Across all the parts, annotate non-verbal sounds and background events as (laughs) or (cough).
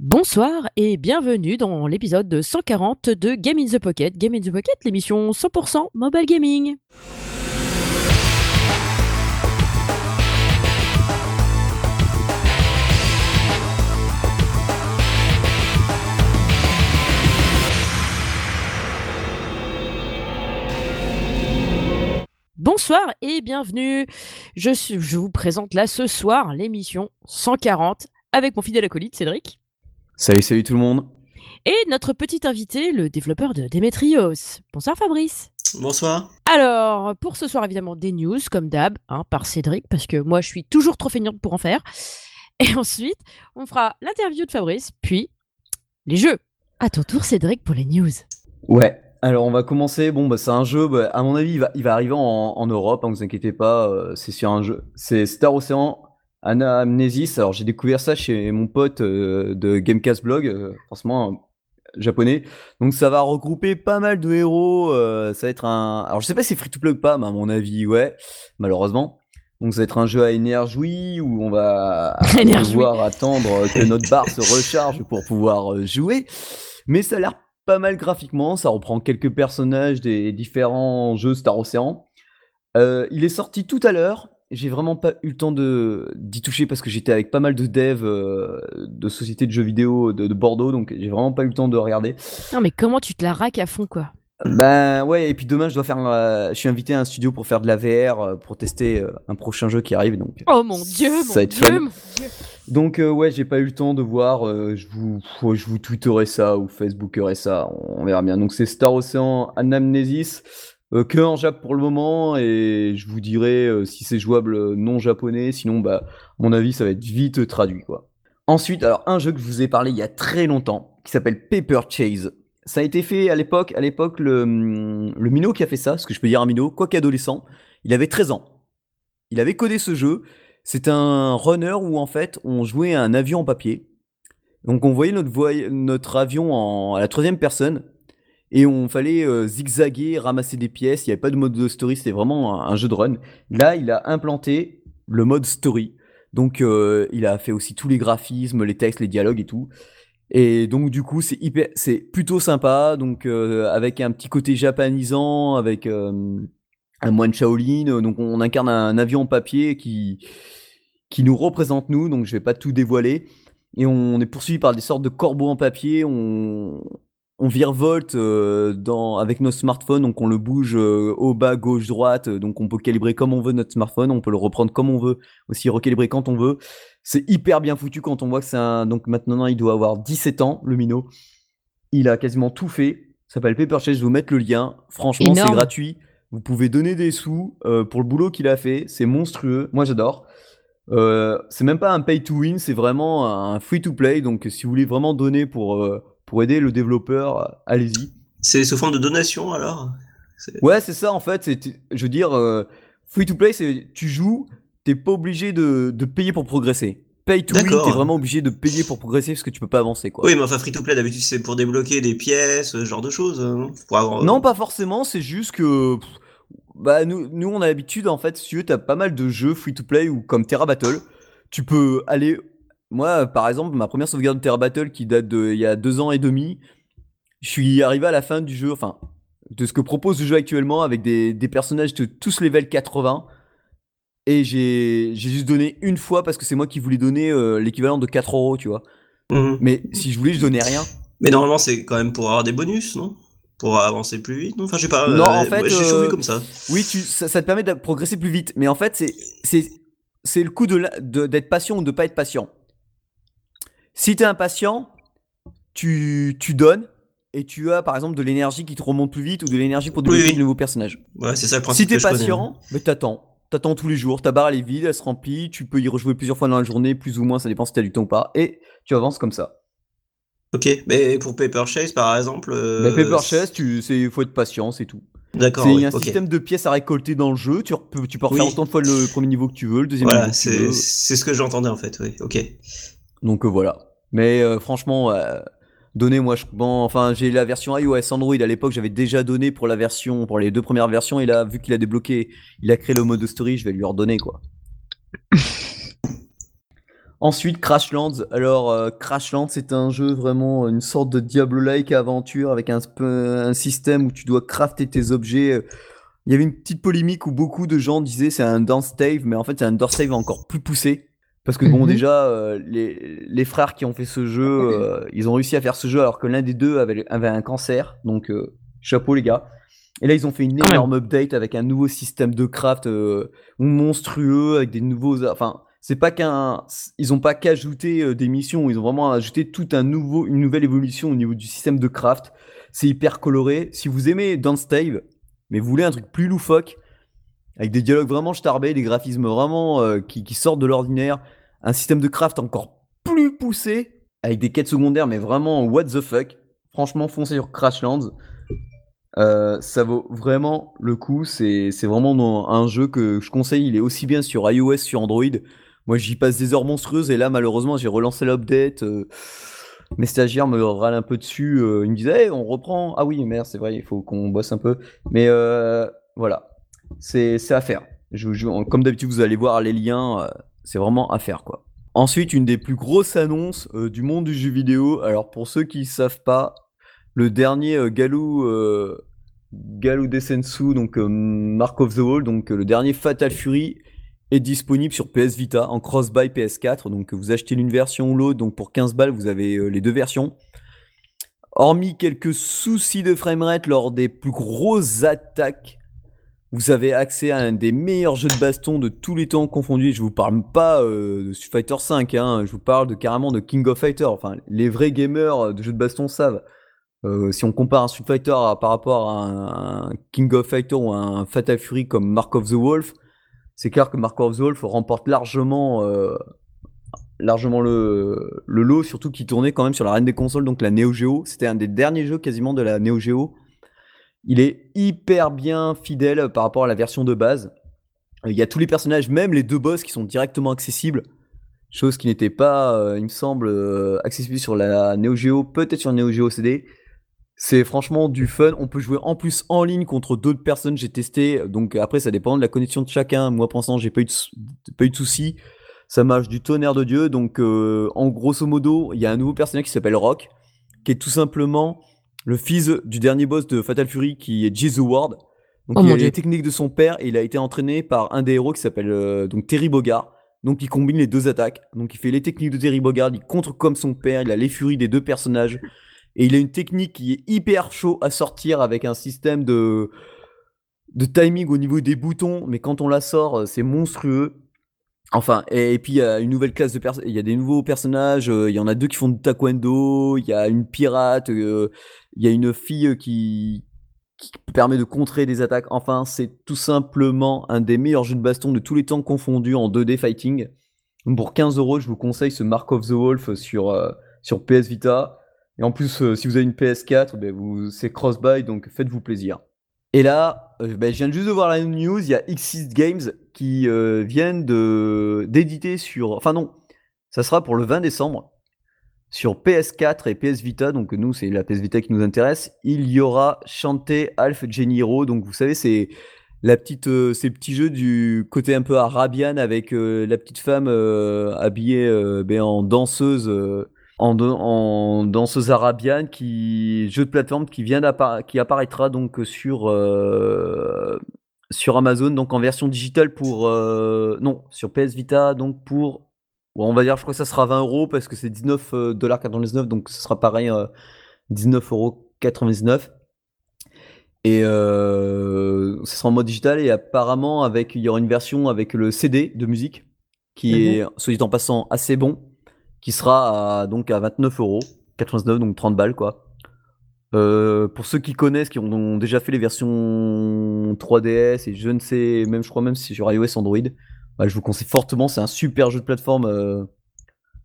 Bonsoir et bienvenue dans l'épisode 140 de Game in the Pocket. Game in the Pocket, l'émission 100% mobile gaming. Bonsoir et bienvenue. Je, je vous présente là ce soir l'émission 140 avec mon fidèle acolyte Cédric Salut, salut tout le monde. et notre petit invité, le développeur de Demetrios. Bonsoir Fabrice. Bonsoir. Alors, pour ce soir, évidemment, des news, comme d'hab, hein, par Cédric, parce que moi, je suis toujours trop feignante pour en faire. (laughs) Et ensuite, on fera l'interview de Fabrice, puis les jeux. À ton tour, Cédric, pour les news. Ouais, alors on va commencer. Bon, bah, c'est un jeu, bah, à mon avis, il va, il va arriver en, en Europe, hein, vous inquiétez pas, euh, c'est sur un jeu. C'est Star Ocean Anamnesis. Alors j'ai découvert ça chez mon pote euh, de Gamecast Blog, euh, franchement, euh, japonais. Donc ça va regrouper pas mal de héros. euh, ça va être un. Alors je sais pas si c'est free to play ou pas, mais à mon avis, ouais, malheureusement. Donc ça va être un jeu à énergie où on va (laughs) devoir attendre que notre barre se recharge pour pouvoir euh, jouer. Mais ça a l'air pas mal graphiquement, ça reprend quelques personnages des différents jeux Star Ocean. Il est sorti tout à l'heure, j'ai vraiment pas eu le temps de d'y toucher parce que j'étais avec pas mal de devs euh, de sociétés de jeux vidéo de, de Bordeaux, donc j'ai vraiment pas eu le temps de regarder. Non, mais comment tu te la raques à fond, quoi? Ben ouais, et puis demain je dois faire, euh, je suis invité à un studio pour faire de la VR, euh, pour tester un prochain jeu qui arrive, donc. Oh mon dieu, mon Ça va être dieu, fun. mon dieu. Donc ouais, j'ai pas eu le temps de voir. je vous, je vous tweeterai ça ou facebookerai ça. On verra bien. Donc c'est Star Ocean Anamnesis euh, que en Jap pour le moment et je vous dirai euh, si c'est jouable euh, non japonais. Sinon, bah, à mon avis, ça va être vite traduit quoi. Ensuite, alors un jeu que je vous ai parlé il y a très longtemps qui s'appelle Paper Chase. Ça a été fait à l'époque. À le, hum, le minot qui a fait ça, ce que je peux dire un minot, quoique adolescent, il avait 13 ans. Il avait codé ce jeu. C'est un runner où en fait on jouait à un avion en papier. Donc on voyait notre, voy- notre avion en, à la troisième personne et on fallait euh, zigzaguer, ramasser des pièces. Il n'y avait pas de mode de story, c'était vraiment un, jeu de run. Là, il a implanté le mode story. Donc euh, il a fait aussi tous les graphismes, les textes, les dialogues et tout. Et donc du coup c'est hyper, c'est plutôt sympa. Donc euh, avec un petit côté japonisant, avec euh, un moine Shaolin. Donc on incarne un avion en papier qui qui nous représente nous. Donc je vais pas tout dévoiler. Et on est poursuivi par des sortes de corbeaux en papier. On on virevolte euh, dans avec nos smartphones. Donc on le bouge euh, au bas, gauche, droite. Donc on peut calibrer comme on veut notre smartphone. On peut le reprendre comme on veut. Aussi recalibrer quand on veut. C'est hyper bien foutu quand on voit que c'est un. Donc maintenant il doit avoir 17 ans le minot. Il a quasiment tout fait. Ça s'appelle Paper Chase. Je vais vous mettre le lien. Franchement, c'est gratuit. Vous pouvez donner des sous euh, pour le boulot qu'il a fait. C'est monstrueux. Moi, j'adore. Euh, c'est même pas un pay to win, c'est vraiment un free to play. Donc, si vous voulez vraiment donner pour, euh, pour aider le développeur, euh, allez-y. C'est sous forme de donation alors? Ouais, c'est ça en fait. Je veux dire, euh, free to play, c'est tu joues, t'es pas obligé de, de payer pour progresser. Pay to win, t'es vraiment obligé de payer pour progresser parce que tu peux pas avancer quoi. Oui, mais enfin, free to play d'habitude c'est pour débloquer des pièces, ce genre de choses. hein, Pour avoir... Non, pas forcément, c'est juste que. pff, Bah, nous, nous, on a l'habitude, en fait, si tu t'as pas mal de jeux free to play ou comme Terra Battle. Tu peux aller. Moi, par exemple, ma première sauvegarde de Terra Battle qui date de il y a deux ans et demi, je suis arrivé à la fin du jeu, enfin, de ce que propose le jeu actuellement avec des, des personnages de tous level 80. Et j'ai juste donné une fois parce que c'est moi qui voulais donner euh, l'équivalent de 4 euros, tu vois. Mhm. Mais si je voulais, je donnais rien. Mais normalement c'est quand même pour avoir des bonus, non? Pour avancer plus vite, non? Enfin, je sais pas. Non, euh, en fait, toujours euh, comme ça. Oui, tu, ça, ça te permet de progresser plus vite. Mais en fait, c'est, le coup de, la- de- d'être patient ou de pas être patient. Si tu es impatient, tu, tu donnes et tu as par exemple de l'énergie qui te remonte plus vite ou de l'énergie pour débloquer Oui, oui. de nouveaux personnages. Ouais, c'est ça le Si principe. tu es que je connais, hein. patient, mais t'attends. T'attends tous les jours. Ta barre elle est vide, elle se remplit. Tu peux y rejouer plusieurs fois dans la journée, plus ou moins, ça dépend si tu as du temps ou pas. Et tu avances comme ça. Ok, mais pour Paper Chase par exemple. euh, Mais Paper Chase, tu, c'est, faut être patient, c'est tout. D'accord. C'est oui, un système de pièces à récolter dans le jeu. Tu, peux, tu peux refaire autant de fois le premier niveau que tu veux, le deuxième Voilà, niveau veux. c'est ce que j'entendais en fait, oui, ok. Donc euh, voilà. Mais euh, franchement, euh, donnez-moi, je... bon, enfin, j'ai la version iOS Android à l'époque, j'avais déjà donné pour la version, pour les deux premières versions, et là, vu qu'il a débloqué, il a créé le mode story, je vais lui redonner quoi. (laughs) Ensuite, Crashlands. Alors, euh, Crashlands, c'est un jeu vraiment une sorte de Diablo-like aventure avec un, un système où tu dois crafter tes objets. Il y avait une petite polémique où beaucoup de gens disaient c'est un dance stave, mais en fait, c'est un dance stave encore plus poussé. Parce que, bon, Mhm. déjà, euh, les, les frères qui ont fait ce jeu, euh, ils ont réussi à faire ce jeu alors que l'un des deux avait, avait un cancer. Donc, euh, chapeau, les gars. Et là, ils ont fait une énorme update avec un nouveau système de craft monstrueux, avec des nouveaux. Enfin, c'est pas qu'un. Ils ont pas qu'ajouté des missions, ils ont vraiment ajouté tout un nouveau, une nouvelle évolution au niveau du système de craft. C'est hyper coloré. Si vous aimez Dance Stave, mais vous voulez un truc plus loufoque, avec des dialogues vraiment starbés, des graphismes vraiment euh, qui, qui sortent de l'ordinaire, un système de craft encore plus poussé, avec des quêtes secondaires, mais vraiment what the fuck. Franchement, foncez sur Crashlands. Euh, ça vaut vraiment le coup. C'est vraiment un jeu que je conseille. Il est aussi bien sur iOS, sur Android. Moi, j'y passe des heures monstrueuses et là, malheureusement, j'ai relancé l'update. euh, mes stagiaires me râlent un peu dessus. euh, ils me Hey, on reprend. Ah oui, merde, c'est vrai, il faut qu'on bosse un peu. Mais voilà, c'est à faire. Je, je- comme d'habitude, vous allez voir les liens. C'est vraiment à faire, quoi. Ensuite, une des plus grosses annonces euh, du monde du jeu vidéo. Alors, pour ceux qui ne savent pas, le dernier euh, Galou, euh, Desensu, donc euh, Mark of the Wall, donc le dernier Fatal Fury, est disponible sur PS Vita en cross-buy PS4. Donc, vous achetez l'une version ou l'autre. Donc, pour 15 balles, vous avez les deux versions. Hormis quelques soucis de framerate lors des plus grosses attaques, vous avez accès à un des meilleurs jeux de baston de tous les temps confondus. Je vous parle pas euh, de Street Fighter 5, hein, je vous parle de, carrément de King of Fighter. Enfin, les vrais gamers de jeux de baston savent. Euh, si on compare un Street Fighter par rapport à un, King of Fighter ou un Fatal Fury comme Mark of the Wolf, c'est clair que Mark of the Wolf remporte largement, euh, le lot, surtout qu'il tournait quand même sur la reine des consoles, donc la Neo Geo. C'était un des derniers jeux quasiment de la Neo Geo. Il est hyper bien fidèle par rapport à la version de base. Euh, Il y a tous les personnages, même les deux boss qui sont directement accessibles. Chose qui n'était pas, euh, il me semble, euh, accessible sur la Neo Geo, peut-être sur Neo Geo CD. C'est franchement du fun. On peut jouer en plus en ligne contre d'autres personnes. J'ai testé. Donc après, ça dépend de la connexion de chacun. Moi, pour l'instant, j'ai pas pas eu de soucis. Ça marche du tonnerre de Dieu. Donc, en grosso modo, il y a un nouveau personnage qui s'appelle Rock, qui est tout simplement le fils du dernier boss de Fatal Fury, qui est Jizz Ward. Donc, Oh il a Dieu. les techniques de son père et il a été entraîné par un des héros qui s'appelle euh, donc Terry Bogard. Donc, il combine les deux attaques. Donc, il fait les techniques de Terry Bogard, il contre comme son père, il a les furies des deux personnages. Et il a une technique qui est hyper chaud à sortir avec un système de, de timing au niveau des boutons, mais quand on la sort, euh, c'est monstrueux. Enfin, et, puis il y a une nouvelle classe de personnes, il y a des nouveaux personnages, euh, il y en a deux qui font du taekwondo, il y a une pirate, euh, il y a une fille qui, qui permet de contrer des attaques. Enfin, c'est tout simplement un des meilleurs jeux de baston de tous les temps confondus en 2D fighting. Pour 15 euros, je vous conseille ce Mark of the Wolf sur, euh, sur PS Vita. Et en plus, euh, si vous avez une PS4, ben c'est cross-buy, donc faites-vous plaisir. Et là, euh, ben, je viens juste de voir la news, il y a X6 Games qui euh, viennent d'éditer sur... Enfin non, ça sera pour le 20 décembre sur PS4 et PS Vita, donc nous c'est la PS Vita qui nous intéresse. Il y aura Alpha Jenny Hero, donc vous savez c'est la petite, euh, ces petits jeux du côté un peu arabian avec la petite femme habillée ben, en danseuse, en, dan- en danseuse qui jeu de plateforme qui vient d'appara- qui apparaîtra donc sur euh, sur Amazon donc en version digitale pour euh, non sur PS Vita donc pour on va dire je crois que ça sera 20 euros parce que c'est 19,99$ donc ce sera pareil euh, 19,99€ et euh, ce sera en mode digital et apparemment avec il y aura une version avec le CD de musique qui Mhm. est soit dit en passant assez bon qui sera à, donc à 29,99€ donc 30 balles quoi. Euh, pour ceux qui connaissent, qui ont, ont déjà fait les versions 3DS et je ne sais, même je crois même si sur iOS Android, bah, je vous conseille fortement. C'est un super jeu de plateforme euh,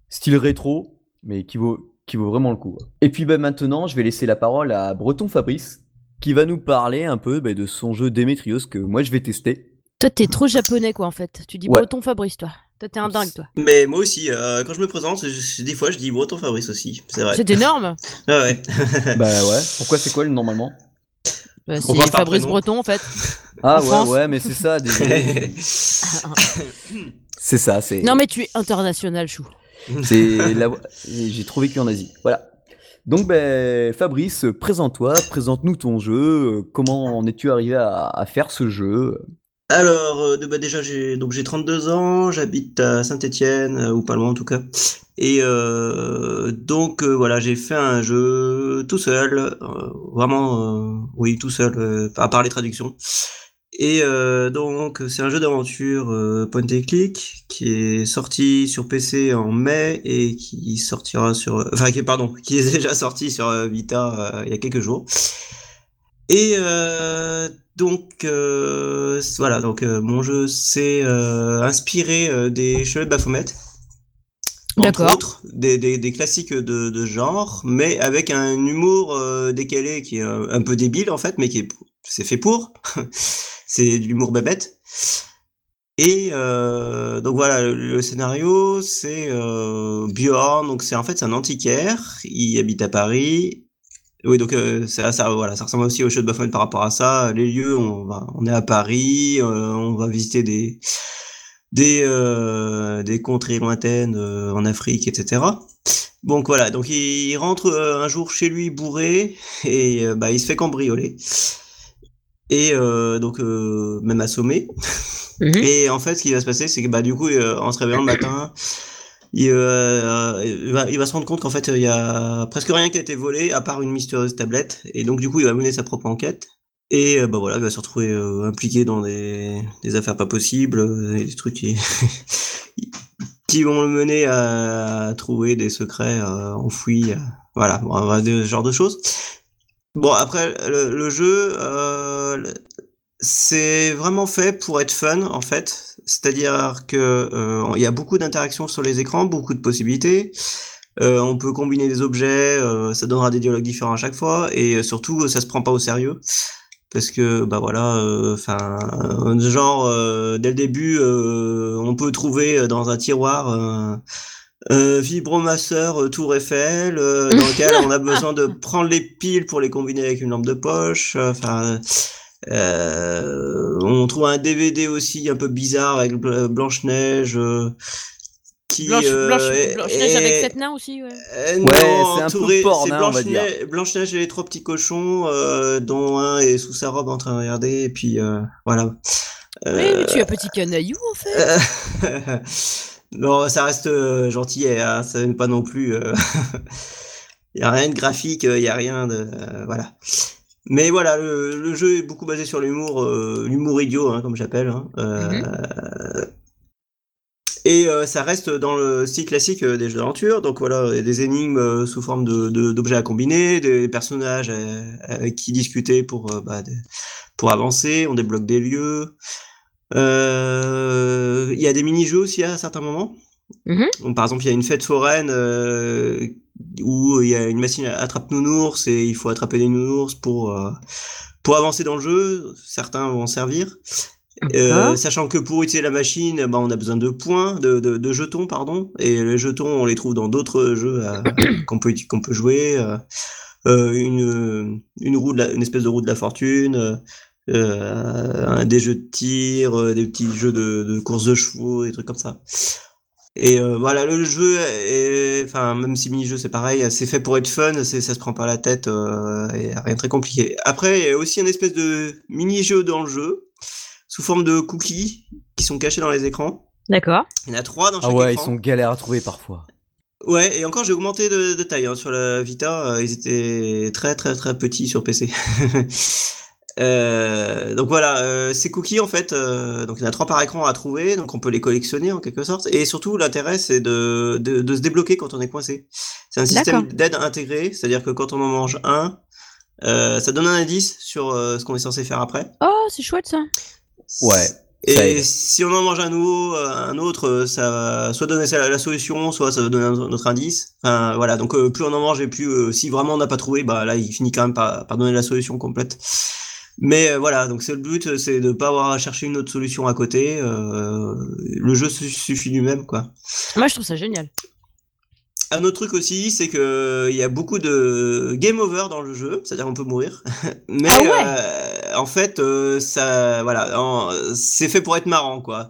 style rétro, mais qui vaut, qui vaut vraiment le coup. Et puis bah, maintenant, je vais laisser la parole à Breton Fabrice, qui va nous parler un peu bah, de son jeu Demetrios que moi je vais tester. Toi, t'es trop japonais, quoi, en fait. Tu dis Ouais. breton Fabrice, toi. Toi, t'es un dingue, toi. Mais moi aussi, euh, quand je me présente, je- des fois je dis Breton Fabrice aussi, c'est vrai. C'est énorme. (laughs) Ouais. (laughs) bah ouais. Pourquoi c'est quoi le normalement Bah, c'est par Fabrice prénom. Breton, en fait. Ah En ouais France. ouais, mais c'est ça. (laughs) désolé. c'est ça. C'est. non, mais tu es international, chou. C'est la... J'ai trop vécu en Asie. Voilà. Donc, ben, Fabrice, présente-toi, présente-nous ton jeu. Comment en es-tu arrivé à, à faire ce jeu? Alors, euh, bah, déjà, j'ai donc j'ai 32 ans, j'habite à Saint-Étienne, euh, ou pas loin en tout cas. Et euh, donc, voilà, j'ai fait un jeu tout seul, vraiment, oui, tout seul, à part les traductions. Et donc, c'est un jeu d'aventure point and click qui est sorti sur PC en mai et qui sortira sur, enfin, qui, pardon, (laughs) qui est déjà sorti sur Vita il y a quelques jours. Et euh, donc euh, voilà, donc euh, mon jeu euh, inspiré euh, des Cheveux de Baphomet. Entre D'accord. autres, des, des, des classiques de, de genre, mais avec un humour euh, décalé qui est un, un peu débile en fait, mais qui est c'est fait pour. (laughs) c'est de l'humour bébête. Et euh, donc voilà, le, le scénario, c'est euh, Bjorn, donc c'est en fait c'est un antiquaire, il habite à Paris. Oui, donc euh, ça, ça, voilà, ça ressemble aussi au jeu de Baphomet par rapport à ça. Les lieux, on va, on est à Paris, euh, on va visiter des des euh, des contrées lointaines en Afrique, etc. Donc voilà, donc il, il rentre un jour chez lui bourré et bah il se fait cambrioler et donc même assommé. Mhm. Et en fait, ce qui va se passer, c'est que bah du coup, en se réveillant le matin, il, euh, il va, il va se rendre compte qu'en fait, il y a presque rien qui a été volé à part une mystérieuse tablette. Et donc du coup, il va mener sa propre enquête. Et euh, bah voilà, il va se retrouver euh, impliqué dans des, des affaires pas possibles, euh, et des trucs qui, (laughs) qui vont le mener à, trouver des secrets euh, enfouis. euh, voilà, bon, ce genre de choses. Bon, après, le, le jeu, euh, c'est vraiment fait pour être fun, en fait. C'est-à-dire que euh, il y a beaucoup d'interactions sur les écrans, beaucoup de possibilités. Euh, on peut combiner des objets, euh, ça donnera des dialogues différents à chaque fois, et euh, surtout, ça se prend pas au sérieux. Parce que, bah voilà, enfin, genre, euh, dès le début, euh, on peut trouver dans un tiroir euh, euh, vibromasseur euh, Tour Eiffel, euh, dans lequel (laughs) on a besoin de prendre les piles pour les combiner avec une lampe de poche. Enfin, euh, on trouve un DVD aussi un peu bizarre avec Bl- Blanche-Neige. euh, qui, Blanche, euh, Blanche, Blanche-Neige avec sept nains aussi, ouais. euh, c'est un peu porn, hein, on va Blanche-Neige et les trois petits cochons, euh, dont un est sous sa robe en train de regarder, et puis euh, voilà. Oui, Euh, mais tu es un petit canaillou, en fait. (laughs) non, ça reste euh, gentillet, hein, ça n'est pas non plus. Il (laughs) y a rien de graphique, il y a rien de euh, voilà. Mais voilà, le, le jeu est beaucoup basé sur l'humour, euh, l'humour idiot, hein, comme j'appelle. hein. Euh, Et euh, ça reste dans le style classique des jeux d'aventure. Donc voilà, il y a des énigmes sous forme d'objets à combiner, des personnages avec qui discuter pour, bah, pour avancer. On débloque des lieux. Il y a des mini-jeux aussi à certains moments. Mhm. Donc, par exemple, il y a une fête foraine euh, où il y a une machine à attrape nounours et il faut attraper des nounours pour, euh, pour avancer dans le jeu. Certains vont en servir. Euh, sachant que pour utiliser la machine, bah, on a besoin de points, de, de, de jetons, pardon. Et les jetons, on les trouve dans d'autres jeux (coughs) qu'on peut, qu'on peut jouer. une, une, roue de la- une espèce de roue de la fortune, un- des jeux de tir, des petits jeux de, de course de chevaux, des trucs comme ça. Et euh, voilà, le jeu, est, enfin, même si mini-jeu c'est pareil, c'est fait pour être fun, c'est, ça se prend pas la tête, euh, et rien de très compliqué. Après, il y a aussi une espèce de mini-jeu dans le jeu, sous forme de cookies, qui sont cachés dans les écrans. D'accord. Il y en a trois dans Ah chaque ouais, ils écran. sont galères à trouver parfois. Ouais, et encore j'ai augmenté de, de taille hein, sur la Vita, euh, ils étaient très très très petits sur PC. (laughs) Euh, donc voilà, euh, ces cookies en fait, euh, donc il y en a trois par écran à trouver, donc on peut les collectionner en quelque sorte. Et surtout l'intérêt c'est de, de, de se débloquer quand on est coincé. C'est un système d'aide intégré, c'est-à-dire que quand on en mange un, euh, ça donne un indice sur euh, ce qu'on est censé faire après. Oh, c'est chouette, ça. Ouais, Et si on en mange un nouveau, un autre, ça va soit donner la solution, soit ça va donner un autre indice. Enfin voilà, donc euh, plus on en mange et plus euh, si vraiment on n'a pas trouvé, bah là il finit quand même par, par donner la solution complète. Mais euh, voilà, donc c'est le but, euh, c'est de pas avoir à chercher une autre solution à côté. euh, le jeu su- suffit lui-même quoi. Moi, je trouve ça génial. Un autre truc aussi, c'est que il y a beaucoup de game over dans le jeu, c'est-à-dire on peut mourir. (laughs) Mais Ah ouais euh, en fait, ça, voilà, c'est fait pour être marrant, quoi.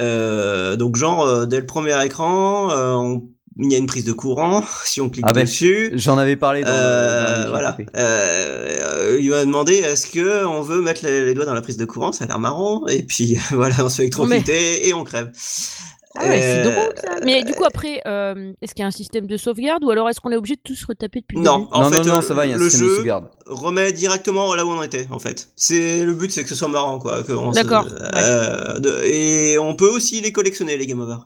Euh, donc genre dès le premier écran, on- il y a une prise de courant. Si on clique Ah ben, dessus, J'en avais parlé dans, euh, voilà. Euh, il m'a demandé est-ce que on veut mettre les, les doigts dans la prise de courant, ça a l'air marrant. Et puis (laughs) voilà, on se fait électrocuter et on crève. Ah ouais, c'est Euh, drôle ça. Mais du coup, après, euh, est-ce qu'il y a un système de sauvegarde ou alors est-ce qu'on est obligé de tous retaper depuis le Non, début? En non, fait, non, non, euh, ça va, il y a un le système de jeu sauvegarde. remet directement là où on en était, en fait. C'est le but, c'est que ce soit marrant, quoi. se- D'accord, euh, de- et on peut aussi les collectionner, les game over.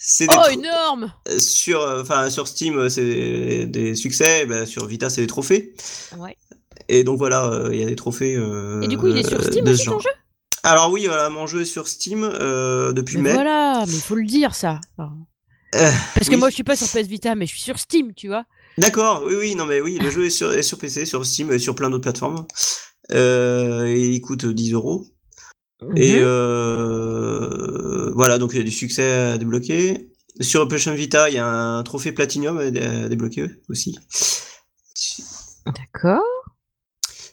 C'est Oh, énorme sur, euh, enfin sur Steam, euh, c'est des succès. ben, sur Vita, c'est des trophées. Ouais. Et donc voilà, euh, il y a des trophées. euh, Et du coup, il est sur Steam aussi ton jeu? Alors oui, voilà, mon jeu est sur Steam euh, depuis Mais mai. voilà, mais il faut le dire ça. Enfin, Euh, Parce que oui. moi, je suis pas sur PS Vita, mais je suis sur Steam, tu vois. D'accord, oui, oui, non, mais oui, le jeu est sur, est sur PC, sur Steam et sur plein d'autres plateformes. Euh, et il coûte 10 euros. Et Mhm. euh, voilà, donc il y a du succès à débloquer. Sur PlayStation Vita, il y a un trophée Platinum à dé- à débloquer aussi. D'accord.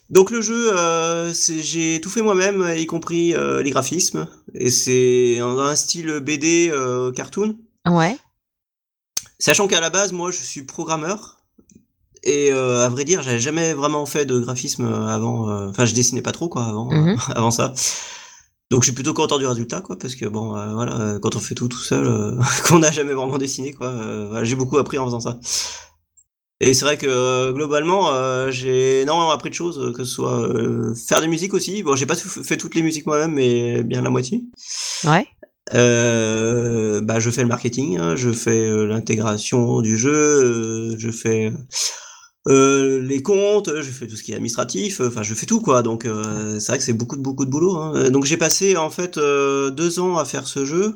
Donc le jeu, euh, j'ai tout fait moi-même, y compris euh, les graphismes. Et c'est un style BD euh, cartoon. Ouais. Sachant qu'à la base, moi, je suis programmeur. Et à vrai dire, j'avais jamais vraiment fait de graphisme avant. Enfin, je dessinais pas trop, quoi, avant, Mhm. (laughs) avant ça. Donc, je suis plutôt content du résultat, quoi, parce que bon, euh, voilà, euh, quand on fait tout tout seul, euh, (laughs) qu'on n'a jamais vraiment dessiné, quoi. euh, voilà, j'ai beaucoup appris en faisant ça. Et c'est vrai que euh, globalement, euh, j'ai énormément appris de choses, que ce soit euh, faire des musiques aussi. Bon, j'ai pas fait toutes les musiques moi-même, mais bien la moitié. Ouais. Euh, bah, je fais le marketing, hein, je fais l'intégration du jeu, euh, je fais euh, les comptes, je fais tout ce qui est administratif, enfin je fais tout quoi. Donc euh, c'est vrai que c'est beaucoup de beaucoup de boulot. hein. Euh, Donc j'ai passé en fait euh, deux ans à faire ce jeu,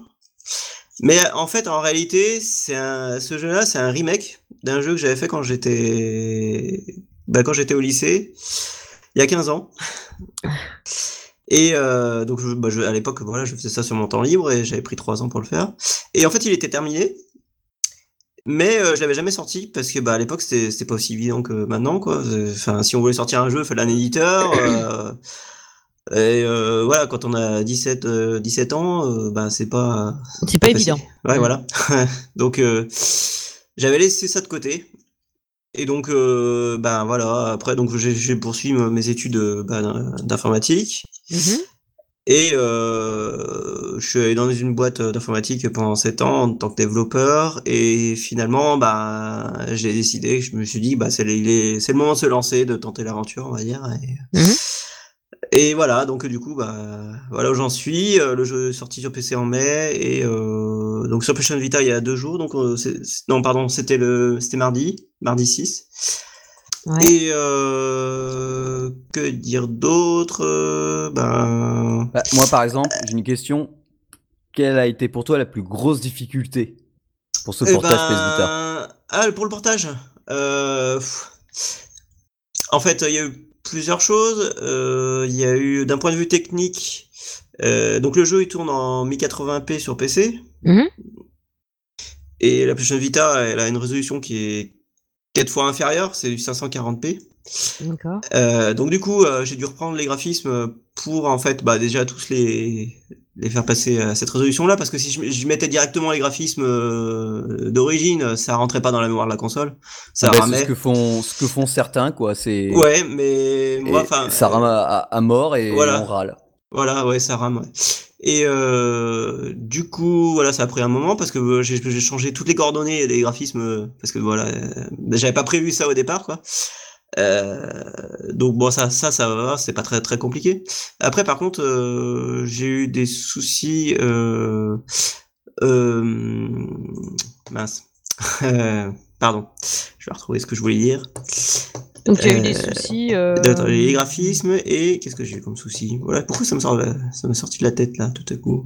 mais en fait en réalité c'est un, ce jeu-là c'est un remake d'un jeu que j'avais fait quand j'étais bah, quand j'étais au lycée il y a 15 ans. (laughs) Et euh, donc, je, bah, je- à l'époque, voilà, je faisais ça sur mon temps libre et j'avais pris trois ans pour le faire. Et en fait, il était terminé, mais euh, je l'avais jamais sorti parce que bah, à l'époque, c'était c'était pas aussi évident que maintenant, quoi. Euh, Enfin, si on voulait sortir un jeu, il fallait un éditeur. (coughs) euh, et euh, voilà, quand on a 17, euh, 17 ans, euh, bah, c'est pas. C'est pas facile. évident. Ouais, Mm. voilà. (laughs) donc, euh, j'avais laissé ça de côté. Et donc, euh, ben voilà, après, donc j'ai j'ai poursuivi me- mes études bah, d'in- d'informatique. Mhm. Et euh, je suis allé dans une boîte d'informatique pendant 7 ans en tant que développeur. Et finalement, bah, j'ai décidé, je me suis dit, bah, c'est le, moment de se lancer, de tenter l'aventure, on va dire. Et, Mhm. et voilà, donc du coup, bah, voilà où j'en suis. Euh, Le jeu est sorti sur PC en mai. Et euh, donc sur PlayStation Vita, il y a deux jours. Donc, euh, non, pardon, c'était le, c'était mardi, mardi 6. Ouais. Et euh, que dire d'autre Euh, Ben. Bah, moi, par exemple, j'ai une question. Quelle a été pour toi la plus grosse difficulté pour ce Eh portage ben, PS Vita Ah, pour le portage euh. En fait, il y a eu plusieurs choses. Euh, Il y a eu, d'un point de vue technique, euh, donc le jeu il tourne en 1080p sur PC. Mhm. Et la PlayStation Vita, elle a une résolution qui est quatre fois inférieure, c'est du 540p. D'accord. Euh, donc du coup, euh, j'ai dû reprendre les graphismes pour en fait, bah déjà tous les les faire passer à cette résolution-là, parce que si je, je mettais directement les graphismes euh, d'origine, ça rentrait pas dans la mémoire de la console, ça Ah bah, c'est ramait. ce que font, ce que font certains, quoi. C'est Ouais, mais moi, enfin, ça rame à, à- à mort et voilà. on râle. Voilà, ouais, ça rame. ouais. Et euh, du coup, voilà, ça a pris un moment parce que euh, j'ai changé toutes les coordonnées des graphismes euh, parce que voilà, j'avais pas prévu ça au départ, quoi. Donc bon, ça, ça, ça va, c'est pas très très compliqué. Après, par contre, j'ai eu des soucis. Mince. (laughs) Pardon, je vais retrouver ce que je voulais dire. Donc, il y a eu des Euh, soucis. euh, les graphismes et qu'est-ce que j'ai eu comme souci Voilà, pourquoi ça me sort ça m'est sorti de la tête là tout à coup?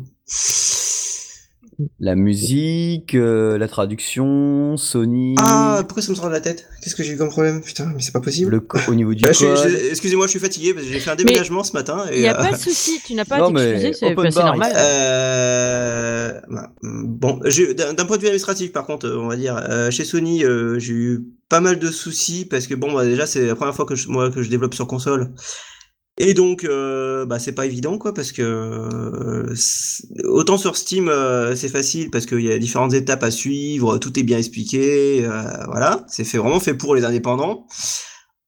La musique, euh, la traduction, Sony, Ah, pourquoi ça me sort de la tête? Qu'est-ce que j'ai eu comme problème? Putain, mais c'est pas possible. le co- au niveau du (laughs) Ah, je- Excusez-moi, je suis fatigué parce que j'ai fait un déménagement ce matin. Il n'y a euh, pas de souci, tu n'as pas Non, à t'excuser, c'est bah, normal. Euh, bah, bon, j'ai- d'un d'un point de vue administratif, par contre, on va dire, euh, chez Sony, euh, j'ai eu pas mal de soucis parce que bon, bah, déjà, c'est la première fois que je, moi que je développe sur console Et donc, euh, bah, c'est pas évident, quoi, parce que euh, autant sur Steam, euh, c'est facile parce qu'il y a différentes étapes à suivre, tout est bien expliqué, euh, voilà, c'est fait vraiment fait pour les indépendants.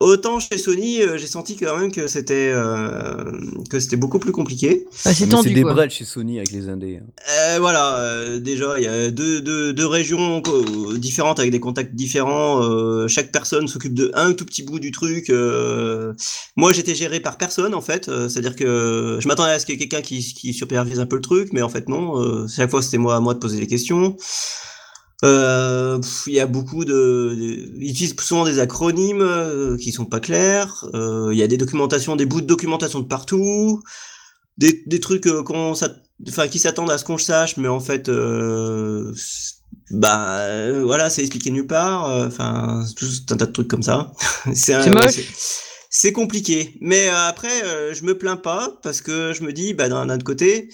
Autant chez Sony, euh, j'ai senti quand même que c'était euh, que c'était beaucoup plus compliqué. Bah, c'est Mais c'est tendu des brels chez Sony avec les indés. hein. Euh, voilà, euh, déjà, il y a deux, deux, deux régions co- différentes avec des contacts différents. euh, chaque personne s'occupe de un tout petit bout du truc. euh. moi, j'étais géré par personne, en fait. euh, C'est-à-dire que je m'attendais à ce qu'il y ait quelqu'un qui, qui supervise un peu le truc, mais en fait, non. euh, chaque fois, c'était moi à moi de poser les questions. Euh, Il y a beaucoup de, de- Ils utilisent souvent des acronymes euh, qui sont pas clairs. euh, Il y a des documentations, des bouts de documentation de partout. Des, des trucs euh, qu'on enfin, qui s'attendent à ce qu'on sache, mais en fait, euh, c'est- bah euh, voilà, c'est expliqué nulle part. Enfin, tout un tas de trucs comme ça. (laughs) c'est C'est compliqué. Mais après, je me plains pas parce que je me dis, bah d'un d'un autre côté,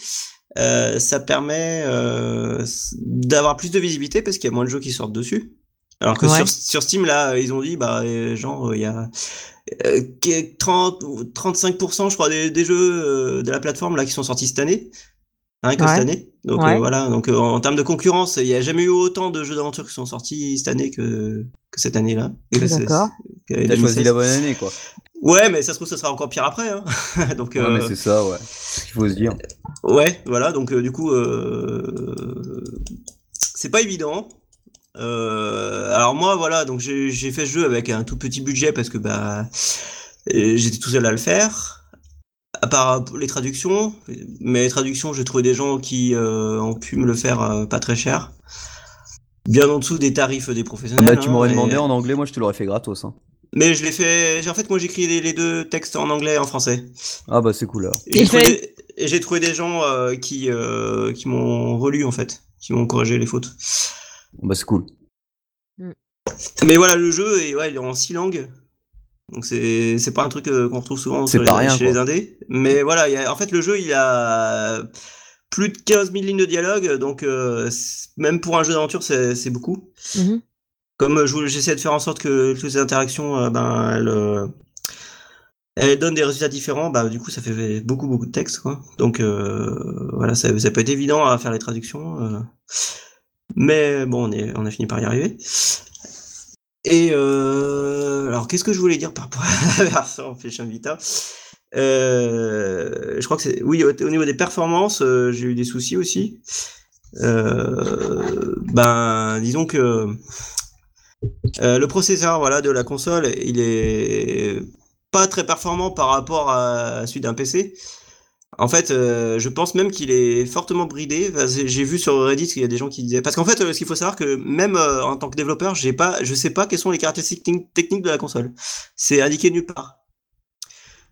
euh, ça permet euh, d'avoir plus de visibilité parce qu'il y a moins de jeux qui sortent dessus. Alors que Ouais. sur, sur Steam, là, ils ont dit, bah, euh, genre, euh, il y a euh, que 30 ou 35%, je crois, des, des jeux euh, de la plateforme là qui sont sortis cette année. Rien que Ouais. cette année. Donc Ouais. euh, voilà, donc euh, en termes de concurrence, il n'y a jamais eu autant de jeux d'aventure qui sont sortis cette année que, que cette année-là. Que c'est- D'accord. T'as choisi 2016. la bonne année, quoi. Ouais, mais ça se trouve, ça sera encore pire après. Hein. (laughs) donc, Ouais, euh, mais c'est ça, ouais. Ce qu'il faut se dire. Ouais, voilà, donc euh, du coup, euh, c'est pas évident. Euh, alors moi, voilà, donc j'ai fait ce jeu avec un tout petit budget parce que bah euh, j'étais tout seul à le faire. À part les traductions, mais les traductions, j'ai trouvé des gens qui euh, ont pu me le faire euh, pas très cher. Bien en dessous des tarifs des professionnels. Bah, tu hein, m'aurais et- demandé en anglais, moi je te l'aurais fait gratos. Hein. Mais je l'ai fait. En fait, moi, j'écris les, les deux textes en anglais et en français. Ah bah c'est cool alors. J'ai trouvé, fait- des- trouvé gens euh, qui, euh, qui m'ont relu en fait, qui m'ont corrigé les fautes. Bah c'est cool. Mais voilà, le jeu est, ouais, il est en six langues. Donc c'est c'est pas un truc euh, qu'on retrouve souvent C'est sur pas les- rien, chez quoi. les indés. Mais voilà, il y a, en fait le jeu il a plus de 15 000 lignes de dialogue, donc euh, même pour un jeu d'aventure c'est beaucoup. Mhm. Comme euh, j'essaie de faire en sorte que toutes ces interactions, euh, ben elles, euh, elles donnent des résultats différents, bah du coup ça fait beaucoup beaucoup de texte quoi. Donc voilà, ça, peut être évident à faire les traductions. Mais bon, on, a fini par y arriver. Et alors, qu'est-ce que je voulais dire par rapport à la version PlayStation Vita? Je crois que c'est. Oui, au, au niveau des performances, j'ai eu des soucis aussi. Ben, disons que euh, le processeur voilà, de la console, il est pas très performant par rapport à celui d'un PC. En fait, euh, je pense même qu'il est fortement bridé. J'ai vu sur Reddit qu'il y a des gens qui disaient parce qu'en fait, euh, ce qu'il faut savoir que même en tant que développeur, j'ai pas, je sais pas quelles sont les caractéristiques techni- techniques de la console. C'est indiqué nulle part.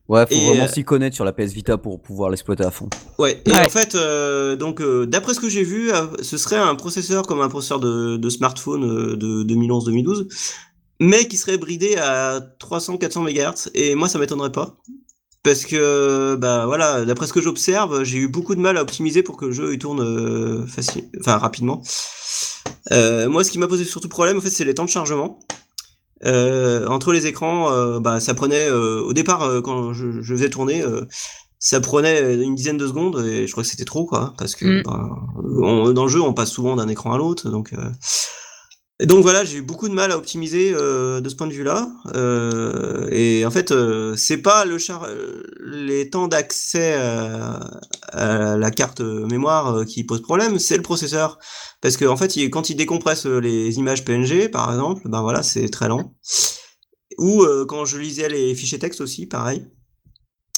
Ouais, faut Et, vraiment euh, s'y connaître sur la PS Vita pour pouvoir l'exploiter à fond. Ouais. Et Ouais. en fait, euh, donc euh, d'après ce que j'ai vu, euh, ce serait un processeur comme un processeur de, de smartphone euh, de 2011-2012, mais qui serait bridé à 300-400 MHz. Et moi, ça m'étonnerait pas. Parce que, bah voilà, d'après ce que j'observe, j'ai eu beaucoup de mal à optimiser pour que le jeu il tourne euh, facile, enfin rapidement. Euh, moi, ce qui m'a posé surtout problème, en fait, c'est les temps de chargement. Euh, entre les écrans, euh, bah, ça prenait euh, au départ euh, quand je, je faisais tourner, euh, ça prenait une dizaine de secondes et je crois que c'était trop quoi, parce que Mm. bah, on- dans le jeu on passe souvent d'un écran à l'autre, donc euh, donc voilà, j'ai eu beaucoup de mal à optimiser euh, de ce point de vue-là. Euh, et en fait, euh, c'est pas le char euh, les temps d'accès à, à la carte mémoire euh, qui pose problème, c'est le processeur. Parce que en fait, quand il décompresse euh, les images PNG, par exemple, ben voilà, c'est très lent. Ou euh, quand je lisais les fichiers texte aussi, pareil.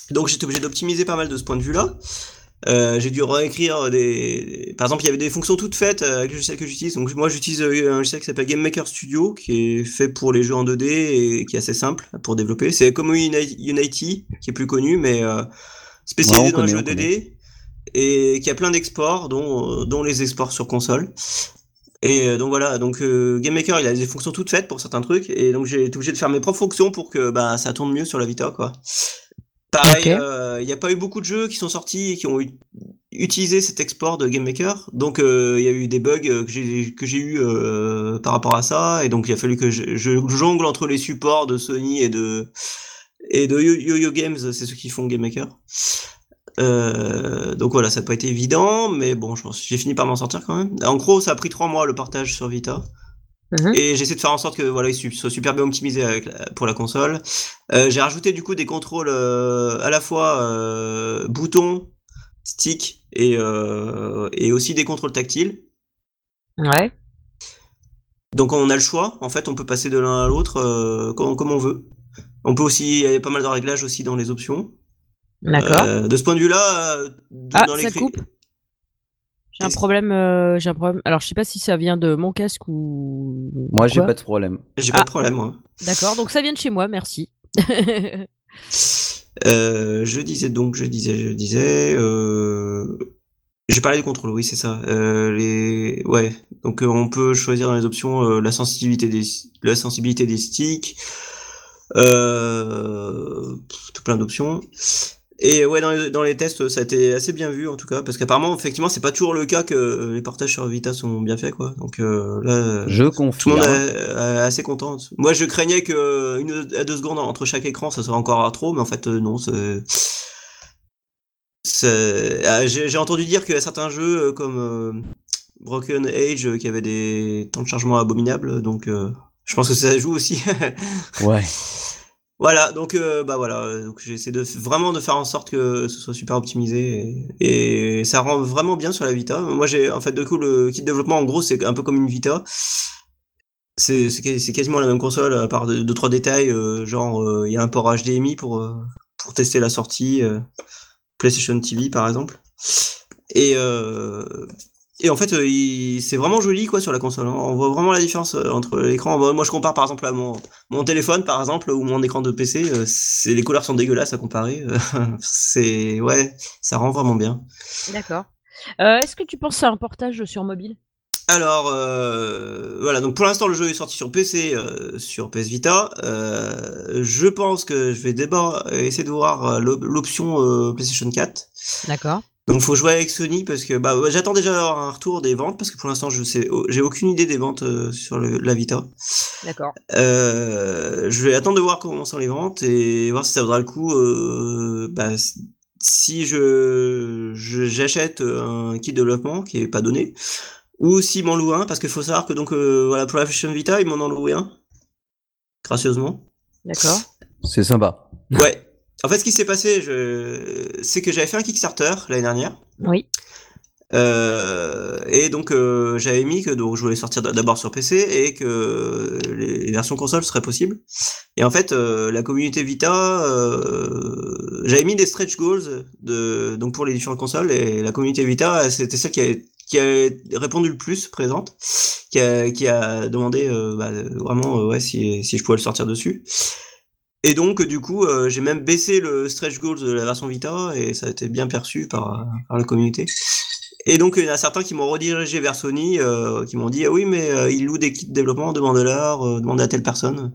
Donc j'étais obligé d'optimiser pas mal de ce point de vue-là. Euh, j'ai dû réécrire des. Par exemple, il y avait des fonctions toutes faites euh, avec le logiciel que j'utilise. Donc moi, j'utilise euh, un logiciel qui s'appelle Game Maker Studio, qui est fait pour les jeux en 2D et qui est assez simple pour développer. C'est comme Uni- Unity, qui est plus connu, mais euh, spécialisé Ouais, dans les connaît, jeux on 2D et qui a plein d'exports, dont, dont les exports sur console. Et donc voilà, donc euh, Game Maker, il a des fonctions toutes faites pour certains trucs, et donc j'ai été obligé de faire mes propres fonctions pour que bah, ça tourne mieux sur la Vita, quoi. Pareil, euh, il n'y a pas eu beaucoup de jeux qui sont sortis et qui ont eu- utilisé cet export de Game Maker, donc euh, il y a eu des bugs euh, que j'ai eu par rapport à ça, et donc il a fallu que je, je jongle entre les supports de Sony et de et de Yo-Yo Games, c'est ceux qui font Game Maker. Euh, donc voilà, ça n'a pas été évident, mais bon, j'ai fini par m'en sortir quand même. En gros, ça a pris trois mois le partage sur Vita. Mhm. Et j'essaie de faire en sorte que voilà, il soit super bien optimisé avec la- pour la console. Euh, j'ai rajouté du coup des contrôles euh, à la fois euh, bouton, stick et, euh, et aussi des contrôles tactiles. Ouais. Donc on a le choix, en fait on peut passer de l'un à l'autre euh, comme, comme on veut. On peut aussi, il y a pas mal de réglages aussi dans les options. D'accord. De ce point de vue-là, Ah, dans les ça coupe. J'ai un problème. euh, j'ai un problème. Alors, je sais pas si ça vient de mon casque ou. Moi, j'ai pas de problème. J'ai pas Ah. de problème moi. D'accord. Donc ça vient de chez moi. Merci. (laughs) Euh, je disais donc, je disais, je disais. Euh... J'ai parlé des contrôles, oui, c'est ça. Euh, les... Ouais, donc euh, on peut choisir dans les options euh, la sensibilité des la sensibilité des sticks, euh... pff, tout plein d'options. Et ouais, dans les, dans les tests, ça a été assez bien vu en tout cas, parce qu'apparemment, effectivement, c'est pas toujours le cas que les portages sur Vita sont bien faits, quoi. Donc euh, là, Je tout le monde est, est assez content. Moi, je craignais que une à deux secondes entre chaque écran, ça serait encore trop, mais en fait, euh, non. c'est- ah, J'ai entendu dire qu'il y a certains jeux euh, comme Broken Age qui avaient des temps de chargement abominables, donc euh, je pense que ça joue aussi. (laughs) Ouais. Voilà, donc euh, bah voilà, euh, donc j'essaie de vraiment de faire en sorte que ce soit super optimisé et, et ça rend vraiment bien sur la Vita. Moi j'ai en fait de coup le kit de développement en gros c'est un peu comme une Vita. C'est c'est quasi- c'est quasiment la même console à part deux, deux, trois détails euh, genre euh, il y a un port HDMI pour euh, pour tester la sortie PlayStation TV par exemple. Et et en fait, euh, il- c'est vraiment joli quoi sur la console. On voit vraiment la différence euh, entre l'écran. Moi, je compare par exemple à mon, mon téléphone, par exemple, ou mon écran de PC. euh, c'est les couleurs sont dégueulasses à comparer. (laughs) c'est ouais, ça rend vraiment bien. D'accord. Euh, Est-ce que tu penses à un portage sur mobile? Alors euh, voilà, donc pour l'instant le jeu est sorti sur PC, euh, sur PS Vita. Euh, je pense que je vais d'abord essayer de voir l'op- l'option PlayStation 4. D'accord. Donc faut jouer avec Sony parce que bah j'attends déjà d'avoir un retour des ventes parce que pour l'instant je sais oh, j'ai aucune idée des ventes euh, sur le- la Vita. D'accord. Euh, je vais attendre de voir comment sont les ventes et voir si ça vaudra le coup. euh, bah, si je j'achète un kit de développement qui est pas donné ou s'ils m'en louent un parce qu'il faut savoir que donc euh, voilà pour la PlayStation Vita ils m'en ont loué un gracieusement. D'accord. C'est sympa. Ouais. En fait, ce qui s'est passé, je... c'est que j'avais fait un Kickstarter l'année dernière. Oui. Euh, et donc euh, j'avais mis que donc je voulais sortir d'abord sur PC et que les versions console seraient possibles. Et en fait, euh, la communauté Vita, euh, j'avais mis des stretch goals de donc pour les différentes consoles et la communauté Vita, c'était celle qui a, qui a répondu le plus présente, qui a, qui a demandé euh, bah, vraiment euh, ouais si si je pouvais le sortir dessus. Et donc, du coup, euh, j'ai même baissé le stretch goals de la version Vita et ça a été bien perçu par, par la communauté. Et donc, il y en a certains qui m'ont redirigé vers Sony, euh, qui m'ont dit ah oui, mais euh, ils louent des kits de développement, demande-leur, euh, demande à telle personne.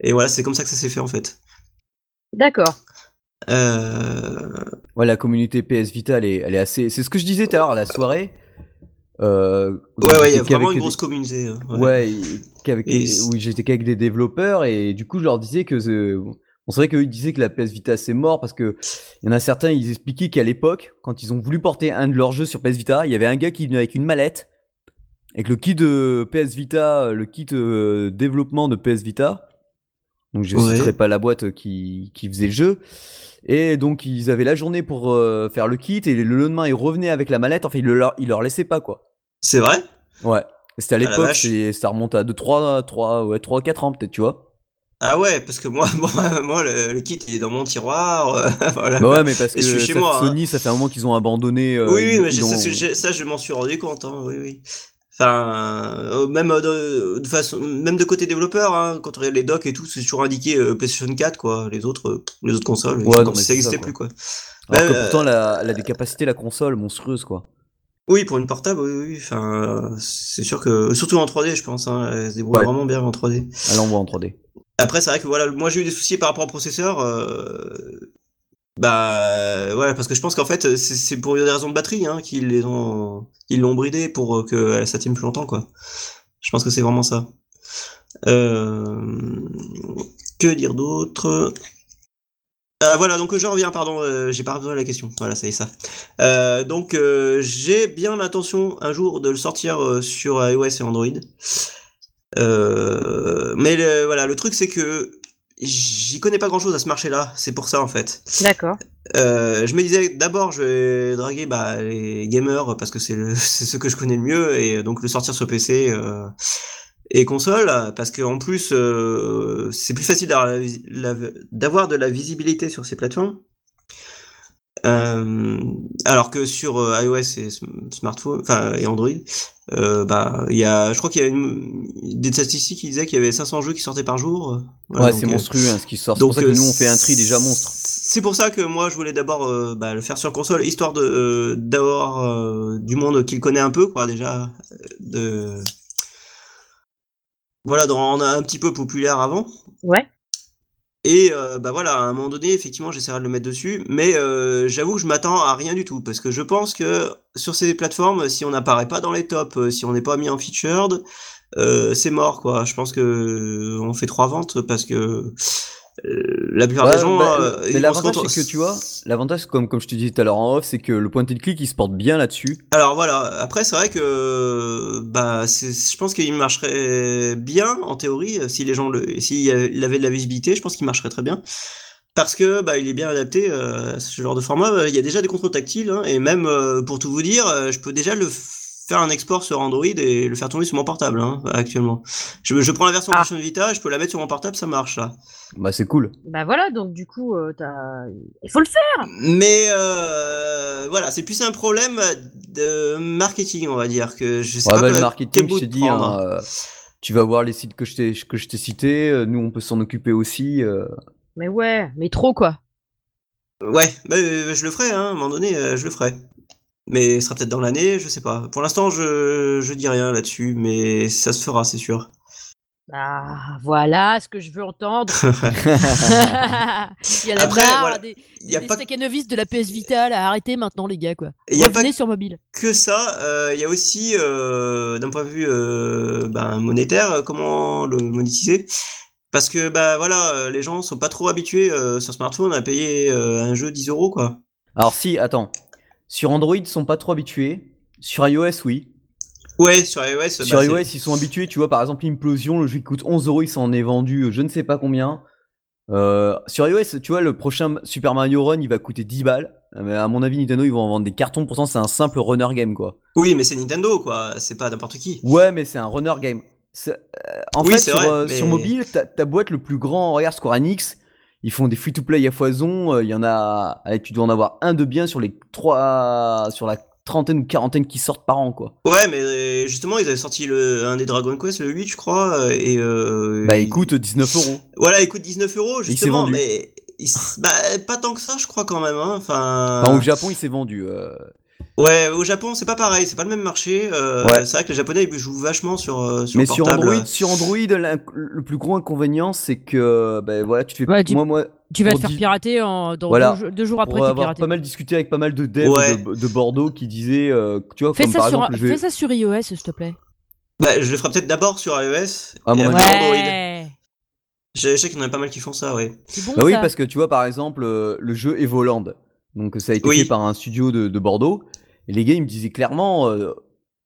Et voilà, c'est comme ça que ça s'est fait en fait. D'accord. Euh... Ouais, la communauté PS Vita, elle est, elle est assez. C'est ce que je disais tout à l'heure à la soirée. Euh, Ouais, ouais, il y a vraiment une des- grosse communauté. euh, ouais. Ouais, et qu'avec- Et oui, j'étais qu'avec des développeurs et du coup, je leur disais que on savait qu'eux ils disaient que la PS Vita c'est mort parce que il y en a certains, ils expliquaient qu'à l'époque, quand ils ont voulu porter un de leurs jeux sur PS Vita, il y avait un gars qui venait avec une mallette avec le kit de PS Vita, le kit euh, développement de PS Vita. Donc je Ouais. citerai pas la boîte qui, qui faisait le jeu. Et donc ils avaient la journée pour euh, faire le kit et le lendemain ils revenaient avec la mallette. Enfin ils, le leur, ils leur laissaient pas quoi. C'est vrai? Ouais. C'était à Ah, l'époque, c'est- ça remonte à 2, 3, 3, ouais, 3, 4 ans peut-être, tu vois. Ah ouais, parce que moi, (laughs) moi, moi le, le kit il est dans mon tiroir. euh, (laughs) voilà. Bah ouais, mais parce que je suis chez hein. Sony, ça fait un moment qu'ils ont abandonné. euh, oui, oui, ils- mais ils j'ai- ont- ça, j'ai- ça, je m'en suis rendu compte. Hein, oui, oui. Enfin, euh, même euh, de, de façon, même de côté développeur, hein, quand on regarde les docs et tout, c'est toujours indiqué euh, PlayStation 4, quoi. Les autres, euh, les autres consoles, Ouais, comme si ça n'existait plus, quoi. Alors Bah, que pourtant, la- elle a des capacités, la console, monstrueuses, quoi. Oui, pour une portable, oui, oui. Enfin, c'est sûr que, surtout en 3D, je pense, hein, elle se débrouille Ouais. vraiment bien en 3D. Elle envoie en 3D. Après, c'est vrai que voilà, moi j'ai eu des soucis par rapport au processeur. euh, bah euh, ouais, parce que je pense qu'en fait c'est c'est pour des raisons de batterie hein, qu'ils les ont, ils l'ont bridé pour que ça tienne plus longtemps quoi. Je pense que c'est vraiment ça. Euh, que dire d'autre? Euh, voilà, donc je reviens, pardon, euh, j'ai pas répondu à la question. Voilà, ça y est ça. Euh, donc euh, j'ai bien l'intention un jour de le sortir euh, sur iOS et Android. Euh, mais voilà, le truc c'est que j'y connais pas grand chose à ce marché-là, c'est pour ça en fait. D'accord. Euh, je me disais d'abord je vais draguer bah, les gamers parce que c'est le- (laughs) c'est ce que je connais le mieux et donc le sortir sur PC euh, et console parce que en plus euh, c'est plus facile d'avoir de la visibilité sur ces plateformes. Euh, alors que sur euh, iOS et sm- smartphone, enfin et Android, euh, bah il y a, je crois qu'il y a une, des statistiques qui disaient qu'il y avait 500 jeux qui sortaient par jour. voilà, ouais, c'est monstrueux hein, ce qui sort. C'est pour ça que nous on fait un tri déjà monstre. C'est pour ça que moi je voulais d'abord euh, bah, le faire sur console, histoire de euh, d'avoir euh, du monde qui le connaît un peu, quoi, déjà. De... Voilà, de rendre un petit peu populaire avant. Ouais. Et euh, bah voilà, à un moment donné, effectivement, j'essaierai de le mettre dessus, mais euh, j'avoue que je m'attends à rien du tout, parce que je pense que sur ces plateformes, si on n'apparaît pas dans les tops, euh, si on n'est pas mis en featured, c'est mort, quoi. Je pense que on fait trois ventes parce que la plupart des Ouais, gens. bah, euh, mais l'avantage c'est que tu vois, l'avantage comme comme je te disais tout à l'heure en off, c'est que le point and click il se porte bien là-dessus. Alors voilà, après c'est vrai que bah je pense qu'il marcherait bien en théorie euh, si les gens le s'il avait de la visibilité, je pense qu'il marcherait très bien parce que bah il est bien adapté euh, à ce genre de format. Euh, Il y a déjà des contrôles tactiles hein, et même euh, pour tout vous dire, euh, je peux déjà le faire un export sur Android et le faire tourner sur mon portable hein, actuellement. Je, je prends la version Ah. PlayStation Vita, je peux la mettre sur mon portable, ça marche là. Bah c'est cool. Bah voilà, donc du coup, euh, t'as- il faut le faire. Mais euh, voilà, c'est plus un problème de marketing, on va dire que je sais Ouais, pas bah, le marketing, je t'ai de dit, prendre. hein, euh, tu vas voir les sites que je t'ai que je t'ai cités. euh, Nous on peut s'en occuper aussi. euh. Mais ouais, mais trop quoi. Ouais, bah, je le ferai, hein, à un moment donné, je le ferai. Mais ce sera peut-être dans l'année, je sais pas. Pour l'instant, je, je dis rien là-dessus, mais ça se fera, c'est sûr. Ah, voilà ce que je veux entendre. (laughs) (laughs) il y a Après, marre voilà, des, Il n'y a des pas staccanovistes de la PS Vita, là, arrêtez maintenant les gars quoi. Il y a pas sur mobile. que ça, euh, il y a aussi, euh, d'un point de vue euh, ben, monétaire, comment le monétiser. Parce que bah voilà, les gens sont pas trop habitués euh, sur smartphone à payer euh, un jeu 10 euros quoi. Alors si, attends, sur Android ils sont pas trop habitués. Sur iOS oui. Ouais, sur iOS. Sur bah, c'est- iOS ils sont habitués. Tu vois par exemple Implosion, le jeu qui coûte 11 euros, il s'en est vendu euh, je ne sais pas combien. Euh, sur iOS, tu vois, le prochain Super Mario Run, il va coûter 10 balles. Euh, Mais à mon avis, Nintendo, ils vont en vendre des cartons. Pourtant, c'est un simple runner game, quoi. Oui, mais c'est Nintendo quoi, c'est pas n'importe qui. Ouais, mais c'est un runner game. Euh, en Oui, fait, sur, vrai, euh, mais- sur mobile, ta, ta boîte le plus grand, regarde Square Enix, ils font des free-to-play à foison. euh, Il y en a, allez, tu dois en avoir un de bien sur les trois, sur la trentaine ou quarantaine qui sortent par an, quoi. Ouais, mais euh, justement, ils avaient sorti le, un des Dragon Quest, le 8, je crois, euh, et euh, Bah, il- coûte 19 euros. Voilà, il coûte 19 euros, justement, vendu. mais il s- bah, pas tant que ça, je crois, quand même. Hein. Enfin, Enfin, au Japon, il s'est vendu. euh. Ouais, au Japon, c'est pas pareil, c'est pas le même marché. euh, Ouais. C'est vrai que les Japonais, ils jouent vachement sur, euh, sur Mais sur. Android, sur Android, le plus gros inconvénient, c'est que, ben voilà, tu te fais. Ouais, tu- Moi, moi, Tu vas te faire pirater en, dans Voilà. deux, deux jours après pour t'es avoir pas mal discuté avec pas mal de devs Ouais. de, de Bordeaux qui disaient, euh, tu vois, Fais comme ça, par sur, exemple, vais- fais ça sur iOS s'il te plaît. Bah, je le ferai peut-être d'abord sur iOS Ah. Android. Ouais. Je je sais qu'il y en a pas mal qui font ça, ouais. Bon Bah oui, parce que tu vois, par exemple, euh, le jeu Evoland. Donc, ça a été Oui. fait par un studio de, de Bordeaux. Et les gars, ils me disaient clairement, euh,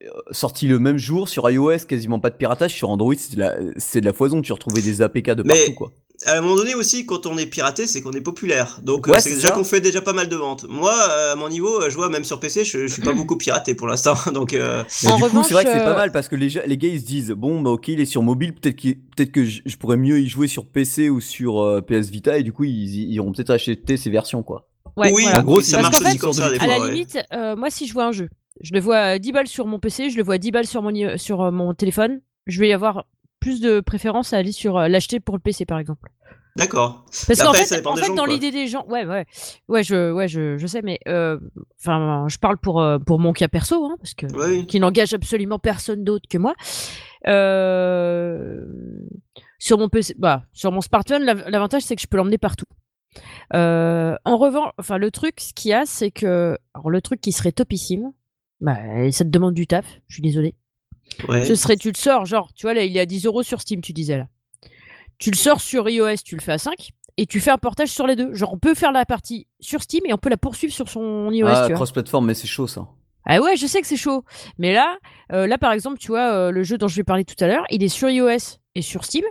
euh, sorti le même jour sur iOS, quasiment pas de piratage. Sur Android, c'est de la, c'est de la foison. Tu retrouvais des APK de Mais- partout, quoi. À un moment donné aussi, quand on est piraté, c'est qu'on est populaire. Donc euh, Ouais, c'est déjà qu'on fait déjà pas mal de ventes. Moi, euh, à mon niveau, je vois même sur PC, je, je suis pas beaucoup piraté pour l'instant. (laughs) Donc euh, Mais En du coup, revanche, c'est vrai que c'est pas mal parce que les, gars, ils se disent, bon, bah ok, il est sur mobile, peut-être qu'il- peut-être que je, je pourrais mieux y jouer sur PC ou sur euh, PS Vita. Et du coup, ils, ils iront peut-être acheter ces versions, quoi. Ouais, oui, voilà. En gros, ça Parce marche aussi fait, comme ça des À fois. la ouais. limite, euh, moi si je vois un jeu, je le vois à 10 balles sur mon PC, je le vois à 10 balles sur mon, sur euh, mon téléphone, je vais y avoir plus de préférence à aller sur euh, l'acheter pour le PC par exemple. D'accord. Parce qu'en fait, ça en fait gens, dans l'idée des gens, ouais, ouais, ouais, je, ouais, je, je sais, mais euh, enfin, je parle pour euh, pour mon cas perso, hein, parce que Oui. qui n'engage absolument personne d'autre que moi. Euh, sur mon PC, bah, sur mon smartphone, l'av- l'avantage c'est que je peux l'emmener partout. Euh, en revanche, enfin le truc, ce qu'il y a, c'est que alors le truc qui serait topissime, bah, ça te demande du taf. Je suis désolé. Ouais. Ce serait, tu le sors, genre, tu vois là, il est à 10 euros sur Steam, tu disais là. Tu le sors sur iOS, tu le fais à 5, et tu fais un portage sur les deux. Genre, on peut faire la partie sur Steam et on peut la poursuivre sur son iOS. Ah, cross-platform, mais c'est chaud ça. Ah ouais, je sais que c'est chaud. Mais là, euh, là par exemple, tu vois, euh, le jeu dont je vais parler tout à l'heure, il est sur iOS et sur Steam.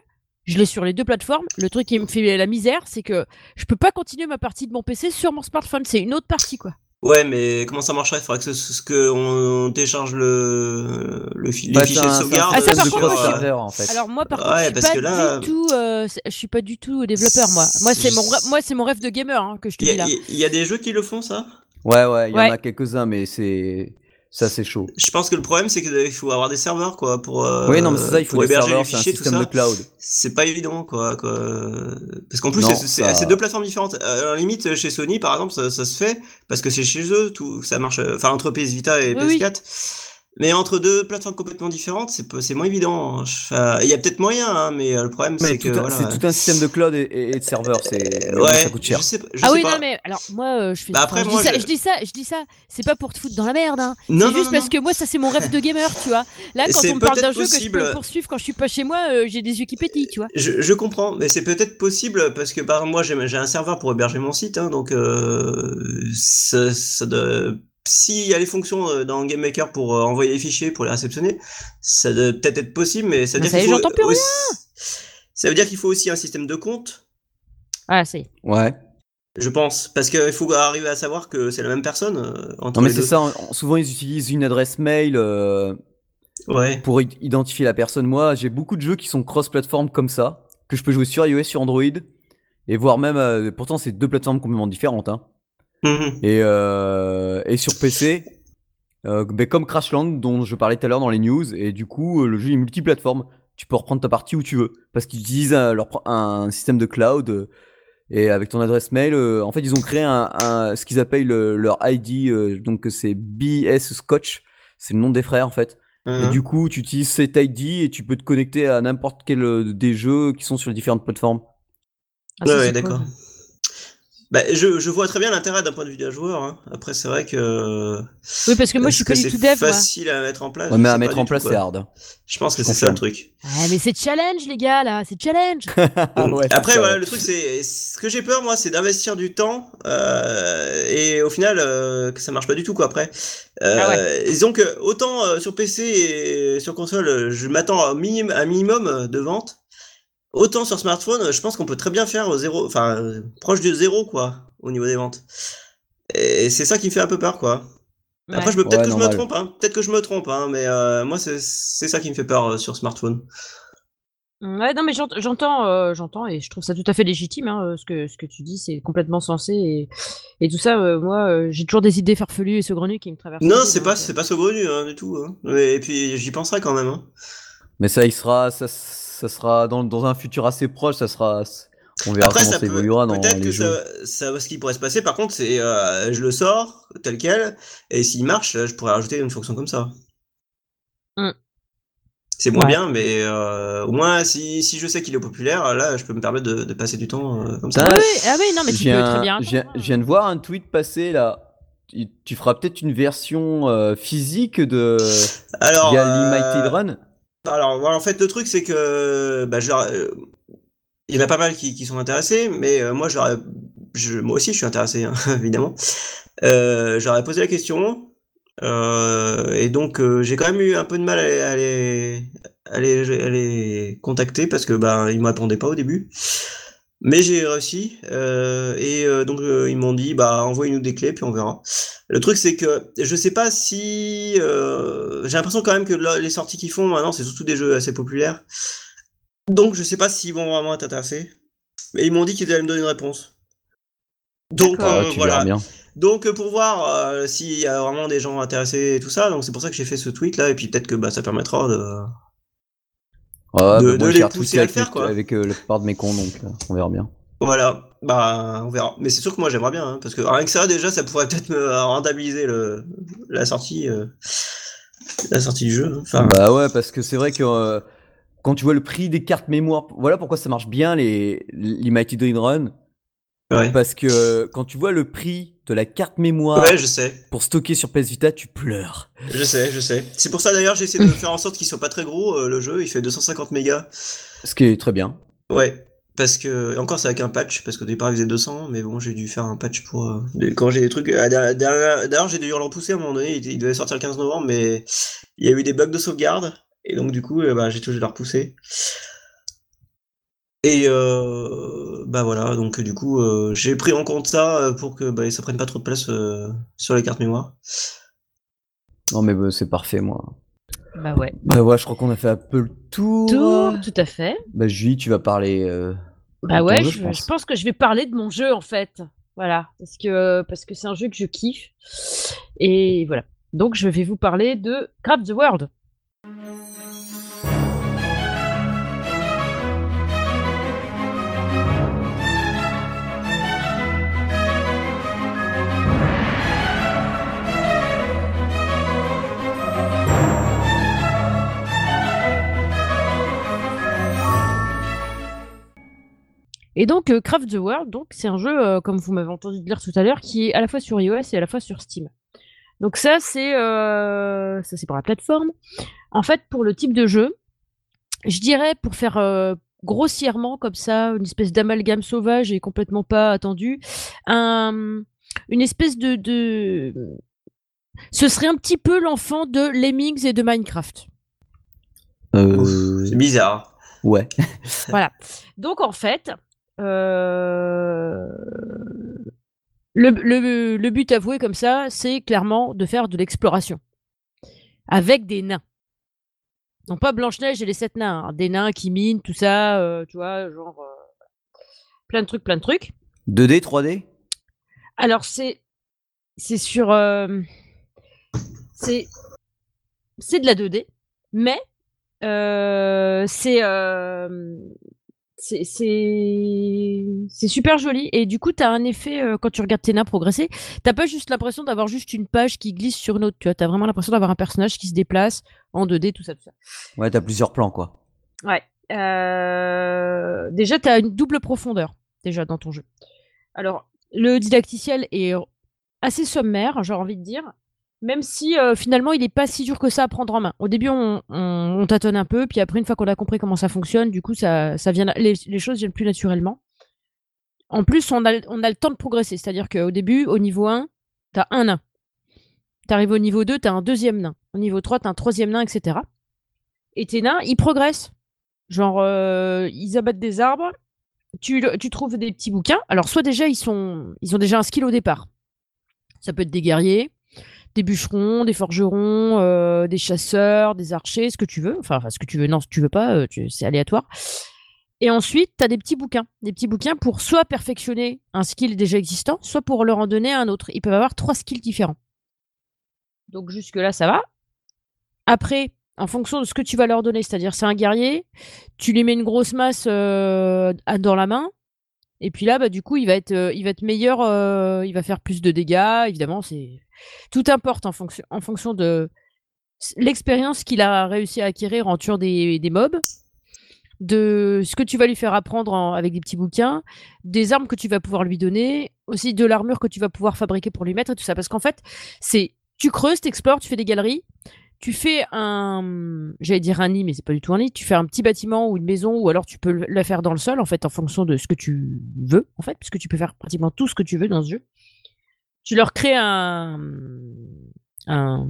Je l'ai sur les deux plateformes. Le truc qui me fait la misère, c'est que je peux pas continuer ma partie de mon PC sur mon smartphone. C'est une autre partie, quoi. Ouais, mais comment ça marcherait? Il faudrait que, ce, que on télécharge le, le fi- les fichiers de sauvegarde. Ah, ça, par contre, je- en fait. Alors moi, par Ouais, contre, je suis parce pas que là, du tout, euh, je suis pas du tout développeur, moi. Moi, c'est mon, rê- moi, c'est mon rêve de gamer hein, que je te dis là. a- il y a des jeux qui le font, ça? Ouais, ouais, il y Ouais. en a quelques-uns, mais c'est ça, c'est chaud. Je pense que le problème, c'est qu'il faut avoir des serveurs, quoi, pour, euh, oui, non, mais c'est ça, il faut des héberger serveurs, c'est un fichiers, tout système ça. de cloud. C'est pas évident, quoi. quoi. Parce qu'en plus, c'est ça- deux plateformes différentes. Euh, à la limite, chez Sony, par exemple, ça, ça se fait parce que c'est chez eux, tout ça marche. Enfin, entre PS Vita et Oui, oui. PS4. Mais entre deux plateformes complètement différentes, c'est moins évident. Enfin, Il y a peut-être moyen, hein, mais euh, le problème, c'est que. voilà. c'est tout un système de cloud et, et- et de serveurs, c'est Euh, ouais, ça coûte cher. Je sais, pas- je Ah sais oui, pas. non, mais alors moi, euh, je fais. Bah, après, enfin, je, moi, dis ça, je- dis ça, je dis ça. C'est pas pour te foutre dans la merde. Hein. Non, c'est juste non, parce non. que moi, ça, c'est mon rêve de gamer, tu vois. Là, quand on me parle d'un jeu que je peux poursuivre quand je suis pas chez moi, euh, j'ai des yeux qui pétillent, tu vois. Je, je comprends, mais c'est peut-être possible parce que par exemple, moi j'ai j'ai un serveur pour héberger mon site, hein, donc euh, ça, ça doit- s'il y a les fonctions euh, dans Game Maker pour euh, envoyer les fichiers, pour les réceptionner, ça doit peut-être être possible, mais ça veut Mais dire ça y est, qu'il faut plus aussi- Ça veut dire qu'il faut aussi un système de compte, Ah, c'est. Ouais. je pense, parce qu'il faut arriver à savoir que c'est la même personne euh, entre Non, mais c'est ça. en- Souvent, ils utilisent une adresse mail euh, Ouais. pour identifier la personne. Moi, j'ai beaucoup de jeux qui sont cross-platform comme ça, que je peux jouer sur iOS, sur Android, et voire même. euh, pourtant, c'est deux plateformes complètement différentes. Hein. Mhm. Et, euh, et sur PC, euh, ben, comme Crashland, dont je parlais tout à l'heure dans les news, et du coup, euh, le jeu est multiplateforme. Tu peux reprendre ta partie où tu veux. Parce qu'ils utilisent un, leur un système de cloud. euh, et avec ton adresse mail, euh, en fait, ils ont créé un, un- ce qu'ils appellent leur ID. euh, donc, c'est BS Scotch. C'est le nom des frères, en fait. Et Mhm. du coup, tu utilises cet ID et tu peux te connecter à n'importe quel des jeux qui sont sur les différentes plateformes. Ah, ça, ouais, c'est ouais, cool. Bah, je, je vois très bien l'intérêt d'un point de vue d'un joueur. Hein. Après, c'est vrai que. Oui, parce que moi, je suis Est-ce pas que du tout c'est dev, moi. facile à mettre en place? Ouais, mais à mettre en place, c'est hard. Je pense que c'est ça le truc. Ah, mais c'est challenge, les gars, là. C'est challenge. (laughs) Ouais, c'est Après, voilà, le truc, c'est ce que j'ai peur, moi, c'est d'investir du temps euh, et au final euh, que ça marche pas du tout, quoi. Après, euh, Ah disons que autant euh, sur PC et sur console, euh, je m'attends à un minimum, un minimum de ventes. Autant sur smartphone, je pense qu'on peut très bien faire zéro, enfin proche de zéro, quoi, au niveau des ventes. Et c'est ça qui me fait un peu peur, quoi. Après, Ouais. je me peut-être Ouais, que je me trompe, hein. Peut-être que je me trompe, hein, mais euh, moi, c'est c'est ça qui me fait peur euh, sur smartphone. Ouais, non, mais j'ent- j'entends, euh, j'entends, et je trouve ça tout à fait légitime, hein, ce que ce que tu dis, c'est complètement sensé, et, et tout ça. euh, moi, euh, j'ai toujours des idées farfelues et saugrenues qui me traversent. Non, c'est pas, c'est pas saugrenu hein, du tout. Hein. Et puis j'y penserai quand même. Hein. Mais ça, il sera, ça, ça sera dans, dans un futur assez proche, ça sera, on verra Après, comment ça ça, peut, évoluera dans peut-être les que jeux. ça, ça, ce qui pourrait se passer, par contre, c'est euh, je le sors tel quel, et s'il marche, je pourrais rajouter une fonction comme ça. Mm. C'est moins Ouais. bien, mais euh, au moins, si, si je sais qu'il est populaire, là, je peux me permettre de, de passer du temps euh, comme ça. Ah oui, ah oui, non, mais tu peux très bien. je viens- attendre, je viens de voir un tweet passer là. Tu, feras peut-être une version euh, physique de Alors, via euh, Limited Run. Alors, en fait, le truc, c'est que bah, euh, il y en a pas mal qui, sont intéressés, mais euh, moi, je je, moi aussi, je suis intéressé, hein, (laughs) évidemment. Euh, ai posé la question, et donc j'ai quand même eu un peu de mal à les, à les, à les, contacter parce que bah, ils me pas au début. Mais j'ai réussi, euh, et euh, donc euh, ils m'ont dit bah envoyez-nous des clés puis on verra. Le truc c'est que je sais pas si euh, j'ai l'impression quand même que là, les sorties qu'ils font maintenant c'est surtout des jeux assez populaires. Donc je sais pas s'ils vont vraiment être intéressés. Mais ils m'ont dit qu'ils allaient me donner une réponse. Donc. Ah, voilà. bien. Donc pour voir euh, s'il y a vraiment des gens intéressés et tout ça, donc c'est pour ça que j'ai fait ce tweet là et puis peut-être que bah ça permettra de De- de les pousser à le faire, quoi. avec euh, la plupart de mes cons, donc euh, on verra bien. voilà, bah on verra. Mais c'est sûr que moi j'aimerais bien hein, parce que rien que ça déjà ça pourrait peut-être me rentabiliser le la sortie euh, la sortie du jeu. hein. Enfin Bah ouais, parce que c'est vrai que euh, quand tu vois le prix des cartes mémoire, voilà pourquoi ça marche bien les Limited Run. ouais. Parce que quand tu vois le prix de la carte mémoire Ouais, je sais. pour stocker sur PS Vita, tu pleures. Je sais, je sais. C'est pour ça d'ailleurs j'ai essayé de faire en sorte qu'il soit pas très gros euh, le jeu, il fait 250 mégas. Ce qui est très bien. Ouais. parce que encore c'est avec un patch parce qu'au départ il faisait 200 mais bon j'ai dû faire un patch pour euh, quand j'ai des trucs euh, d'ailleurs j'ai dû le repousser à un moment donné il, il devait sortir le 15 novembre mais il y a eu des bugs de sauvegarde et donc du coup euh, bah, j'ai toujours le repousser et euh, bah voilà donc du coup euh, j'ai pris en compte ça euh, pour que bah, ça prenne pas trop de place euh, sur les cartes mémoire Non, mais bah, c'est parfait, moi. Bah ouais. Bah ouais, je crois qu'on a fait un peu le tour. Tout, tout à fait. Bah, Julie, tu vas parler. euh, Bah ouais, jeu, je, je pense. je pense que je vais parler de mon jeu en fait. Voilà, parce que parce que c'est un jeu que je kiffe. Et voilà. Donc je vais vous parler de Craft the World. Et donc, euh, Craft the World, donc c'est un jeu, euh, comme vous m'avez entendu dire tout à l'heure, qui est à la fois sur iOS et à la fois sur Steam. Donc ça, c'est euh, ça c'est pour la plateforme. En fait, pour le type de jeu, je dirais pour faire euh, grossièrement comme ça, une espèce d'amalgame sauvage et complètement pas attendu, un, une espèce de, de, ce serait un petit peu l'enfant de Lemmings et de Minecraft. euh, c'est bizarre Ouais. Voilà. Donc en fait, euh, le, le- le but avoué comme ça, c'est clairement de faire de l'exploration avec des nains. Non pas Blanche-Neige et les sept nains, hein, des nains qui minent, tout ça, euh, tu vois, genre euh, plein de trucs, plein de trucs. 2D, 3D Alors c'est c'est sur euh, c'est c'est de la 2D, mais euh, c'est euh, c'est super joli et du coup tu as un effet euh, quand tu regardes nains progresser, t'as pas juste l'impression d'avoir juste une page qui glisse sur une autre, tu vois, t'as vraiment l'impression d'avoir un personnage qui se déplace en 2D, tout ça, tout ça. Ouais, t'as plusieurs plans, quoi. Ouais. Euh, Déjà, tu as une double profondeur déjà dans ton jeu. Alors, le didacticiel est assez sommaire, j'ai envie de dire, même si euh, finalement il n'est pas si dur que ça à prendre en main. Au début, on, on- on tâtonne un peu, puis après, une fois qu'on a compris comment ça fonctionne, du coup, ça, ça vient, les, choses viennent plus naturellement. En plus, on a, on a le temps de progresser, c'est-à-dire qu'au début, au niveau 1, tu as un nain. Tu arrives au niveau 2, tu as un deuxième nain. Au niveau 3, tu as un troisième nain, etc. Et tes nains, ils progressent. Genre, euh, ils abattent des arbres, tu, tu trouves des petits bouquins. Alors, soit déjà, ils, sont, ils ont déjà un skill au départ. Ça peut être des guerriers, des bûcherons, des forgerons, euh, des chasseurs, des archers, ce que tu veux. Enfin, ce que tu veux, non, ce que tu veux pas, euh, c'est aléatoire. Et ensuite, tu as des petits bouquins. Des petits bouquins pour soit perfectionner un skill déjà existant, soit pour leur en donner un autre. Ils peuvent avoir trois skills différents. Donc, jusque-là, ça va. Après, en fonction de ce que tu vas leur donner, c'est-à-dire c'est un guerrier, tu lui mets une grosse masse euh, dans la main, et puis là, bah, du coup, il va être, euh, meilleur, euh, il va faire plus de dégâts, évidemment, c'est tout importe en fonction, de l'expérience qu'il a réussi à acquérir en tuant des, mobs, de ce que tu vas lui faire apprendre en- avec des petits bouquins, des armes que tu vas pouvoir lui donner, aussi de l'armure que tu vas pouvoir fabriquer pour lui mettre et tout ça. Parce qu'en fait, c'est tu creuses, t'explores, tu fais des galeries, tu fais un, j'allais dire un nid, mais c'est pas du tout un nid. Tu fais un petit bâtiment ou une maison, ou alors tu peux le- la faire dans le sol, en fait, en fonction de ce que tu veux, en fait, puisque tu peux faire pratiquement tout ce que tu veux dans ce jeu. Tu leur crées un, un.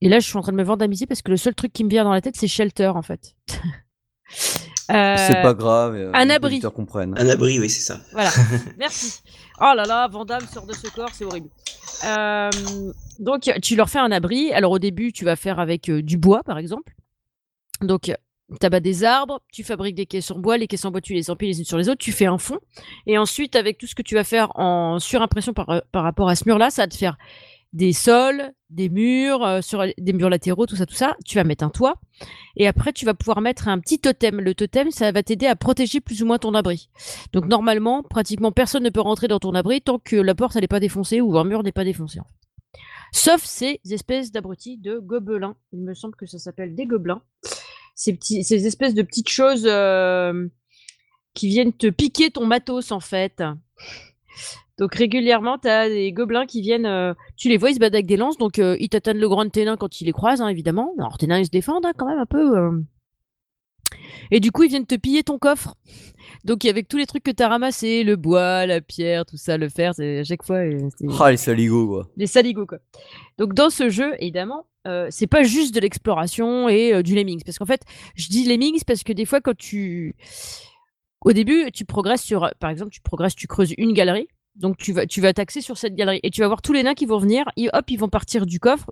Et là, je suis en train de me vendre parce que le seul truc qui me vient dans la tête, c'est shelter, en fait. (laughs) Euh, C'est pas grave. euh, un abri. comprennent. un abri oui c'est ça Voilà, (laughs) merci. Oh là là, Vandame sort de ce corps, c'est horrible. Euh, donc, tu leur fais un abri. Alors, au début, tu vas faire avec euh, du bois, par exemple. Donc, tu abats des arbres, tu fabriques des caisses en bois, les caisses en bois, tu les empiles les unes sur les autres, tu fais un fond. Et ensuite, avec tout ce que tu vas faire en surimpression par, par rapport à ce mur-là, ça va te faire des sols, des murs, euh, des murs latéraux, tout ça, tout ça. Tu vas mettre un toit. Et après, tu vas pouvoir mettre un petit totem. Le totem, ça va t'aider à protéger plus ou moins ton abri. Donc normalement, pratiquement personne ne peut rentrer dans ton abri tant que la porte n'est pas défoncée ou un mur n'est pas défoncé. Sauf ces espèces d'abrutis de gobelins. Il me semble que ça s'appelle des gobelins. Ces espèces de petites choses euh, qui viennent te piquer ton matos en fait. Donc régulièrement, tu as des gobelins qui viennent, euh, tu les vois, ils se battent avec des lances, donc euh, ils t'atteignent le grand nains quand ils les croisent, hein, évidemment. Alors tes nains, ils se défendent hein, quand même un peu. euh. Et du coup, ils viennent te piller ton coffre. Donc, avec tous les trucs que tu as ramassés, le bois, la pierre, tout ça, le fer, c'est à chaque fois. euh, c'est- Ah, les saligots, quoi. les saligots quoi. Donc dans ce jeu, évidemment, euh, c'est pas juste de l'exploration et euh, du lemmings, parce qu'en fait, je dis lemmings parce que des fois quand tu, au début, tu progresses sur, par exemple, tu progresses, tu creuses une galerie. Donc tu vas, tu t'axer sur cette galerie et tu vas voir tous les nains qui vont venir. Hop, ils vont partir du coffre.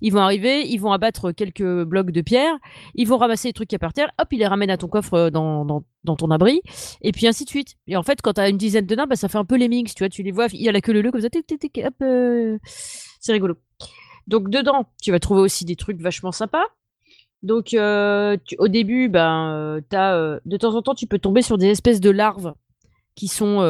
Ils vont arriver, ils vont abattre quelques blocs de pierre. Ils vont ramasser les trucs qui y a par terre. Hop, ils les ramènent à ton coffre euh, dans, ton abri. Et puis ainsi de suite. Et en fait, quand tu as une dizaine de nains, bah, ça fait un peu lemmings. Tu vois, tu les vois, il y a la queue leu comme ça. tic, euh, c'est rigolo. Donc dedans, tu vas trouver aussi des trucs vachement sympas. Donc euh, au début, ben, de temps en temps, tu peux tomber sur des espèces de larves qui sont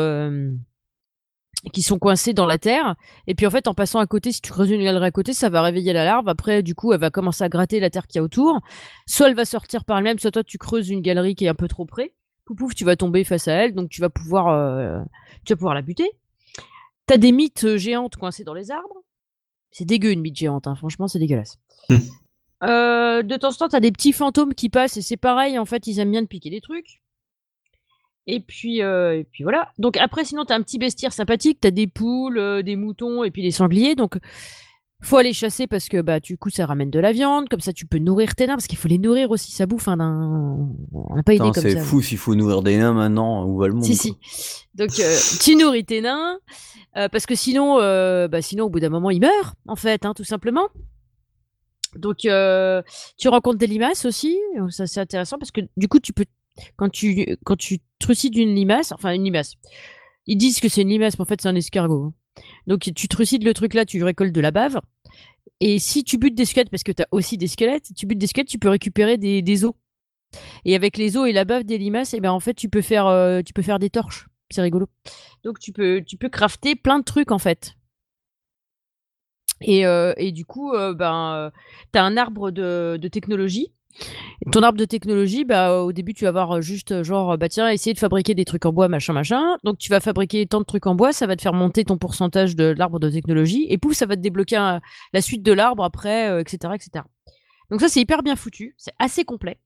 qui sont coincées dans la terre. Et puis en fait, en passant à côté, si tu creuses une galerie à côté, ça va réveiller la larve. Après, du coup, elle va commencer à gratter la terre qu'il y a autour. Soit elle va sortir par elle-même, soit toi tu creuses une galerie qui est un peu trop près. Pouf, pouf, tu vas tomber face à elle, donc tu vas pouvoir euh, tu vas pouvoir la buter. T'as des mythes euh, géantes coincées dans les arbres. C'est dégueu une mythe géante, hein. franchement, c'est dégueulasse. Hmm. Euh, de temps en temps, t'as des petits fantômes qui passent et c'est pareil, en fait, ils aiment bien te piquer des trucs. Et puis, euh, et puis voilà. Donc après, sinon, t'as un petit bestiaire sympathique, t'as des poules, euh, des moutons et puis des sangliers. Donc, faut aller chasser parce que bah du coup, ça ramène de la viande. Comme ça, tu peux nourrir tes nains parce qu'il faut les nourrir aussi. Ça bouffe. Hein, d'un- On n'a pas idée comme c'est ça. fou s'il faut nourrir des nains maintenant. Où va le monde Si, quoi. si. Donc, euh, tu nourris tes nains, euh, parce que sinon, euh, bah, sinon, au bout d'un moment, ils meurent, en fait, hein, tout simplement. Donc, euh, tu rencontres des limaces aussi. Ça, c'est intéressant parce que du coup, tu peux, quand tu, quand tu trucides une limace, enfin, une limace, ils disent que c'est une limace, mais en fait, c'est un escargot. hein. Donc, tu trucides le truc là, tu récoltes de la bave. Et si tu butes des squelettes, parce que tu as aussi des squelettes, tu butes des squelettes, tu peux récupérer des, os. Et avec les os et la bave des limaces, et ben en fait, tu peux faire, euh, tu peux faire des torches. C'est rigolo. Donc tu peux, tu peux crafter plein de trucs en fait. Et, euh, et du coup, euh, ben, tu as un arbre de, de technologie. Ton arbre de technologie, bah, au début, tu vas avoir juste euh, genre, bah tiens, essayer de fabriquer des trucs en bois, machin, machin. Donc tu vas fabriquer tant de trucs en bois, ça va te faire monter ton pourcentage de l'arbre de technologie. Et pouf, ça va te débloquer un- la suite de l'arbre après, euh, etc., etc. Donc ça, c'est hyper bien foutu. C'est assez complet.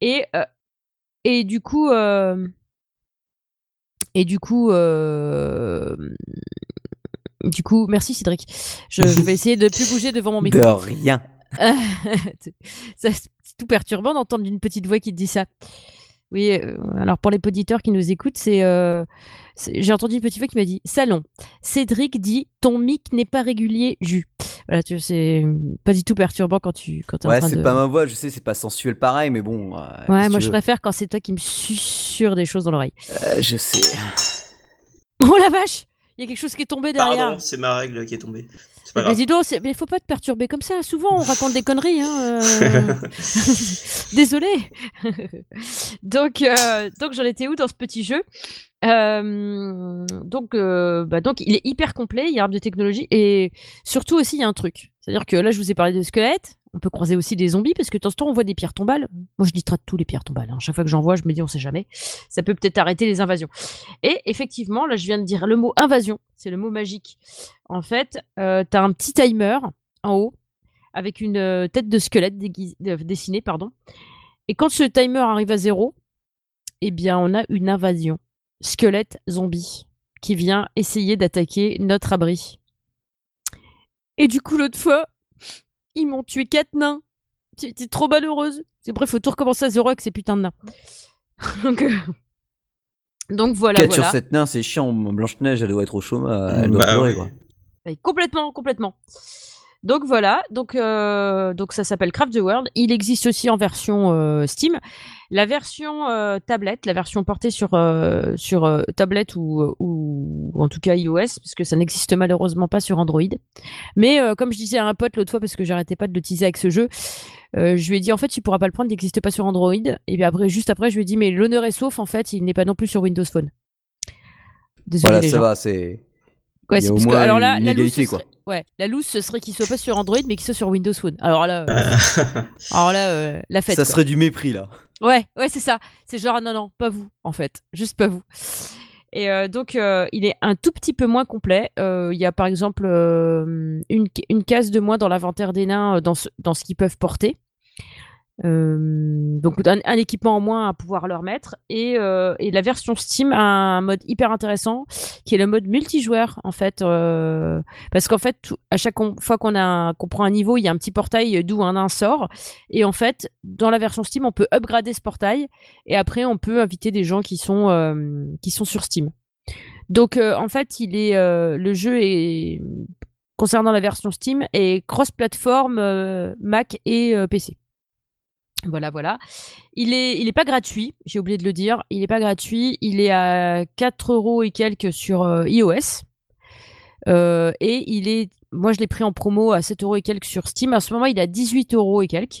Et, euh, et du coup, euh, et du coup, euh, du coup, merci Cédric. Je, je vais essayer de plus bouger devant mon micro. De rien. (laughs) Ça, tout perturbant d'entendre une petite voix qui te dit ça. Oui, euh, alors pour les auditeurs qui nous écoutent, c'est, euh, c'est- j'ai entendu une petite voix qui m'a dit Salon. Cédric dit ton mic n'est pas régulier, jus. Voilà, tu vois, c'est pas du tout perturbant quand tu quand es Ouais, c'est de. pas ma voix, je sais, c'est pas sensuel pareil, mais bon. euh, Ouais, moi je préfère quand c'est toi qui me susurre des choses dans l'oreille. Euh, je sais. Oh la vache Il y a quelque chose qui est tombé derrière. Pardon, c'est ma règle qui est tombée. Pas dis donc, mais faut pas te perturber comme ça. Souvent, on raconte des conneries. Hein, euh. (laughs) (laughs) Désolé. (laughs) donc, euh, donc j'en étais où dans ce petit jeu? Donc, bah, donc, il est hyper complet. Il y a arbre de technologie et surtout aussi, il y a un truc. C'est-à-dire que là, je vous ai parlé de squelettes. On peut croiser aussi des zombies parce que de temps en temps, on voit des pierres tombales. Moi, je dis traite tous les pierres tombales. hein. Chaque fois que j'en vois, je me dis, on sait jamais. Ça peut peut-être arrêter les invasions. Et effectivement, là, je viens de dire le mot invasion. C'est le mot magique. En fait, tu as un petit timer en haut avec une tête de squelette dessinée. Pardon. Et quand ce timer arrive à zéro, eh bien, on a une invasion. Squelette zombie qui vient essayer d'attaquer notre abri. Et du coup, l'autre fois, ils m'ont tué quatre nains. J'étais trop malheureuse. C'est bref, faut tout recommencer à zéro avec ces putains de nains. (laughs) donc, euh, donc voilà, 4 voilà. sur 7 nains, c'est chiant. Blanche-Neige, elle doit être au chômage. Elle doit Bah pleurer, quoi. Ouais, Complètement, complètement. Donc voilà, donc, euh, donc ça s'appelle Craft the World. Il existe aussi en version euh, Steam. La version euh, tablette, la version portée sur, sur tablette ou, ou en tout cas iOS, parce que ça n'existe malheureusement pas sur Android. Mais comme je disais à un pote l'autre fois, parce que j'arrêtais pas de le teaser avec ce jeu, je lui ai dit en fait tu pourras pas le prendre, il n'existe pas sur Android. Et puis après, juste après, je lui ai dit mais l'honneur est sauf, en fait, il n'est pas non plus sur Windows Phone. Désolé Voilà, ça gens. va, c'est. Ouais, c'est parce que, alors là, la loose, serait- ouais, la loose, ce serait qu'il soit pas sur Android, mais qu'il soit sur Windows Phone. Alors là, euh, (laughs) alors là, euh, la fête. Ça quoi. serait du mépris, là. Ouais, ouais, c'est ça. C'est genre, non, non, pas vous, en fait. Juste pas vous. Et euh, donc, euh, il est un tout petit peu moins complet. Euh, Il y a par exemple euh, une, une case de moins dans l'inventaire des nains euh, dans ce, dans ce qu'ils peuvent porter. Euh, donc un, équipement en moins à pouvoir leur mettre et, euh, et, la version Steam a un mode hyper intéressant qui est le mode multijoueur en fait euh, parce qu'en fait à chaque fois qu'on a qu'on prend un niveau il y a un petit portail d'où un nain sort et en fait dans la version Steam on peut upgrader ce portail et après on peut inviter des gens qui sont qui sont sur Steam. Donc en fait il est le jeu est concernant la version Steam est cross platform Mac et PC voilà, voilà. Il est, il est pas gratuit, j'ai oublié de le dire. Il est pas gratuit. Il est à 4 euros et quelques sur euh, iOS. Euh, et il est, moi je l'ai pris en promo à 7 euros et quelques sur Steam. À ce moment, il est à 18 euros et quelques.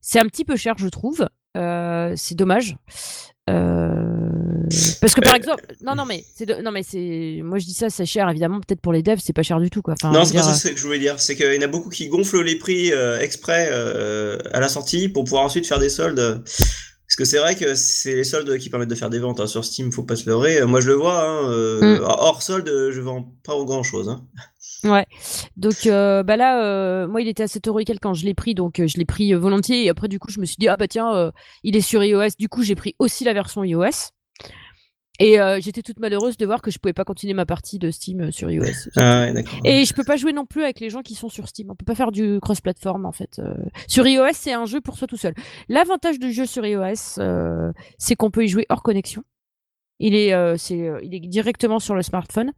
C'est un petit peu cher, je trouve. Euh, c'est dommage. Parce que par exemple, non, non, mais c'est, non, mais c'est, moi je dis ça, c'est cher évidemment. Peut-être pour les devs, c'est pas cher du tout, quoi. non, c'est pas ça que je voulais dire. C'est qu'il y en a beaucoup qui gonflent les prix euh, exprès euh, à la sortie pour pouvoir ensuite faire des soldes. Parce que c'est vrai que c'est les soldes qui permettent de faire des ventes hein. sur Steam, faut pas se leurrer. Moi je le vois, hein, euh, mm. hors solde, je vends pas grand chose. Hein. Ouais. Donc bah là, moi il était à 7 euros et quelques quand je l'ai pris, donc je l'ai pris volontiers. Et après du coup je me suis dit ah bah tiens, il est sur iOS. Du coup j'ai pris aussi la version iOS. Et euh, j'étais toute malheureuse de voir que je pouvais pas continuer ma partie de Steam euh, sur iOS. (laughs) Ah et je peux pas jouer non plus avec les gens qui sont sur Steam. On peut pas faire du cross-platform en fait. Euh. Sur iOS, c'est un jeu pour soi tout seul. L'avantage du jeu sur iOS, c'est qu'on peut y jouer hors connexion. Il est, c'est, il est directement sur le smartphone.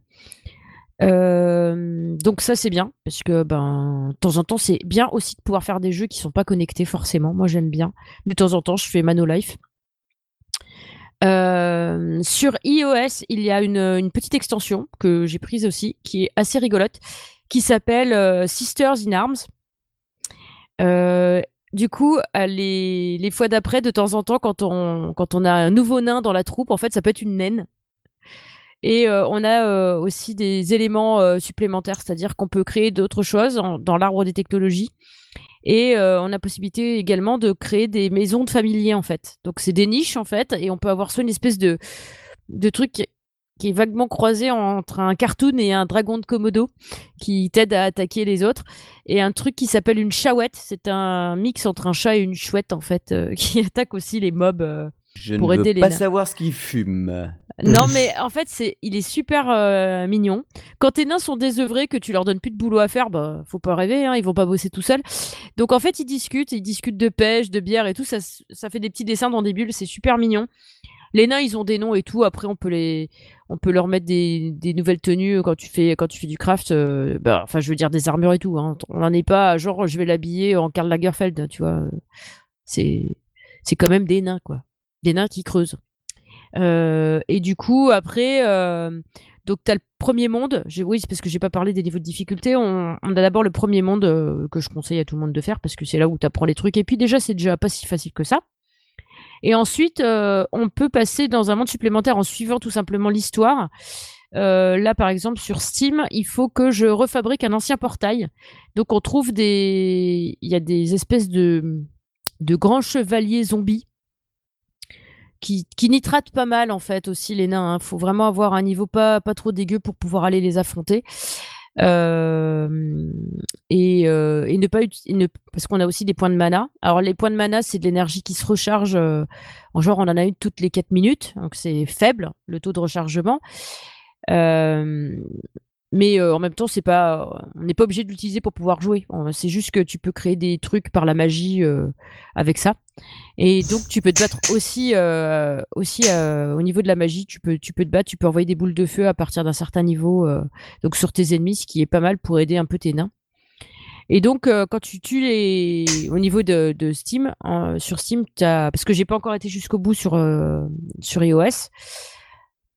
donc ça c'est bien parce que ben de temps en temps c'est bien aussi de pouvoir faire des jeux qui sont pas connectés forcément. Moi j'aime bien. De temps en temps je fais Mano Life euh, sur iOS, il y a une, petite extension que j'ai prise aussi, qui est assez rigolote, qui s'appelle euh, Sisters in Arms. Euh, du coup, les, fois d'après, de temps en temps, quand on a un nouveau nain dans la troupe, en fait, ça peut être une naine. Et on a aussi des éléments supplémentaires, c'est-à-dire qu'on peut créer d'autres choses dans l'arbre des technologies. Et euh, on a possibilité également de créer des maisons de familiers, en fait. Donc, c'est des niches, en fait, et on peut avoir soit une espèce de, de truc qui, est vaguement croisé entre un cartoon et un dragon de Komodo qui t'aide à attaquer les autres. Et un truc qui s'appelle une chouette. C'est un mix entre un chat et une chouette, en fait, euh, (laughs) qui attaque aussi les mobs. Euh, je ne veux pas savoir ce qu'il fume. Non, mais en fait, c'est, il est super euh, mignon. Quand tes nains sont désœuvrés, que tu leur donnes plus de boulot à faire, bah, faut pas rêver, hein, ils vont pas bosser tout seuls. Donc en fait, ils discutent, ils discutent de pêche, de bière et tout. Ça, ça fait des petits dessins dans des bulles, c'est super mignon. Les nains, ils ont des noms et tout. Après, on peut les, on peut leur mettre des, des nouvelles tenues quand tu fais, quand tu fais du craft. Euh, bah, enfin, je veux dire des armures et tout. Hein. On n'en est pas, genre, je vais l'habiller en Karl Lagerfeld, tu vois. C'est, c'est quand même des nains, quoi nains qui creusent. Euh, et du coup, après, euh, donc tu as le premier monde. Oui, c'est parce que j'ai pas parlé des niveaux de difficulté. On, a d'abord le premier monde euh, que je conseille à tout le monde de faire parce que c'est là où tu apprends les trucs. Et puis déjà, c'est déjà pas si facile que ça. Et ensuite, on peut passer dans un monde supplémentaire en suivant tout simplement l'histoire. là, par exemple, sur Steam, il faut que je refabrique un ancien portail. Donc, on trouve des, il y a des espèces de de grands chevaliers zombies qui, qui nitratent pas mal en fait aussi les nains. Hein. faut vraiment avoir un niveau pas, pas trop dégueu pour pouvoir aller les affronter. Euh, et, euh, et, ne pas parce qu'on a aussi des points de mana. Alors les points de mana, c'est de l'énergie qui se recharge. Euh, en genre, on en a une toutes les 4 minutes, donc c'est faible le taux de rechargement. Euh, mais euh, en même temps, c'est pas, on n'est pas obligé de l'utiliser pour pouvoir jouer. C'est juste que tu peux créer des trucs par la magie euh, avec ça. Et donc, tu peux te battre aussi, euh, aussi au niveau de la magie. Tu peux, tu peux te battre, tu peux envoyer des boules de feu à partir d'un certain niveau, donc sur tes ennemis, ce qui est pas mal pour aider un peu tes nains. Et donc, quand tu tues les, au niveau de, Steam, sur Steam, as... parce que j'ai pas encore été jusqu'au bout sur sur iOS.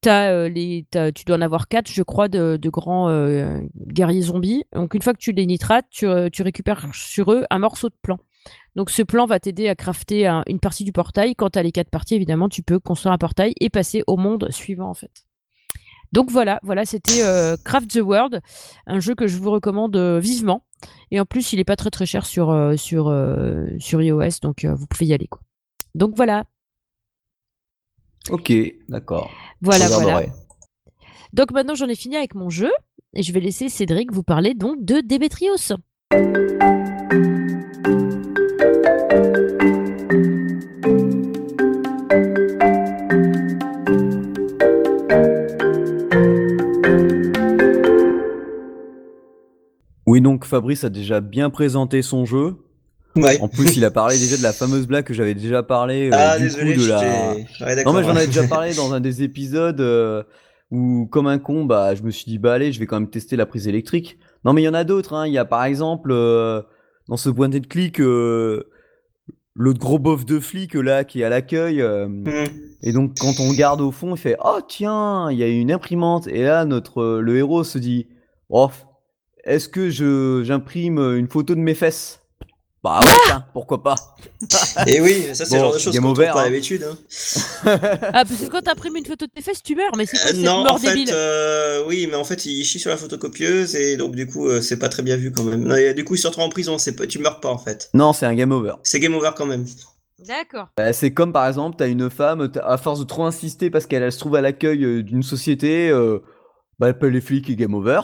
Euh, tu dois en avoir quatre, je crois, de, grands euh, guerriers zombies. Donc, une fois que tu les nitrates, tu, euh, récupères sur eux un morceau de plan. Donc, ce plan va t'aider à crafter une partie du portail. Quand tu as les quatre parties, évidemment, tu peux construire un portail et passer au monde suivant, en fait. Donc voilà, voilà, c'était Craft the World, un jeu que je vous recommande vivement. Et en plus, il est pas très très cher sur iOS, donc vous pouvez y aller. Donc voilà. Ok, d'accord. Voilà, voilà. Donc maintenant, j'en ai fini avec mon jeu et je vais laisser Cédric vous parler donc de Démétrios. Oui, donc Fabrice a déjà bien présenté son jeu. Ouais. En plus, il a parlé déjà de la fameuse blague que j'avais déjà parlé. euh, ah, du désolé, coup, de la... Ouais, Non, mais j'en avais déjà parlé dans un des épisodes euh, où, comme un con, bah, je me suis dit, bah allez, je vais quand même tester la prise électrique. Non, mais il y en a d'autres. Hein. Il y a par exemple, euh, dans ce point de clic, l'autre gros bof de flic là qui est à l'accueil. Hmm. et donc, quand on regarde au fond, il fait Oh, tiens, il y a une imprimante. Et là, notre, le héros se dit Oh, est-ce que je, j'imprime une photo de mes fesses? Bah ouais, tiens, pourquoi pas Et oui, ça c'est Bon, le genre de choses game qu'on over, trouve pas hein. d'habitude. Hein. (laughs) Ah, parce que quand t'imprimes une photo de tes fesses, tu meurs, mais c'est quoi Euh, cette non, mort en fait, débile euh, oui, mais en fait, il chie sur la photocopieuse et donc du coup, euh, c'est pas très bien vu quand même. Et du coup, il se retrouve en prison, c'est pas, tu meurs pas en fait. Non, c'est un game over. C'est game over quand même. D'accord. Bah, c'est comme par exemple, t'as une femme, à force de trop insister parce qu'elle elle se trouve à l'accueil euh, d'une société, euh, bah, elle appelle les flics et game over.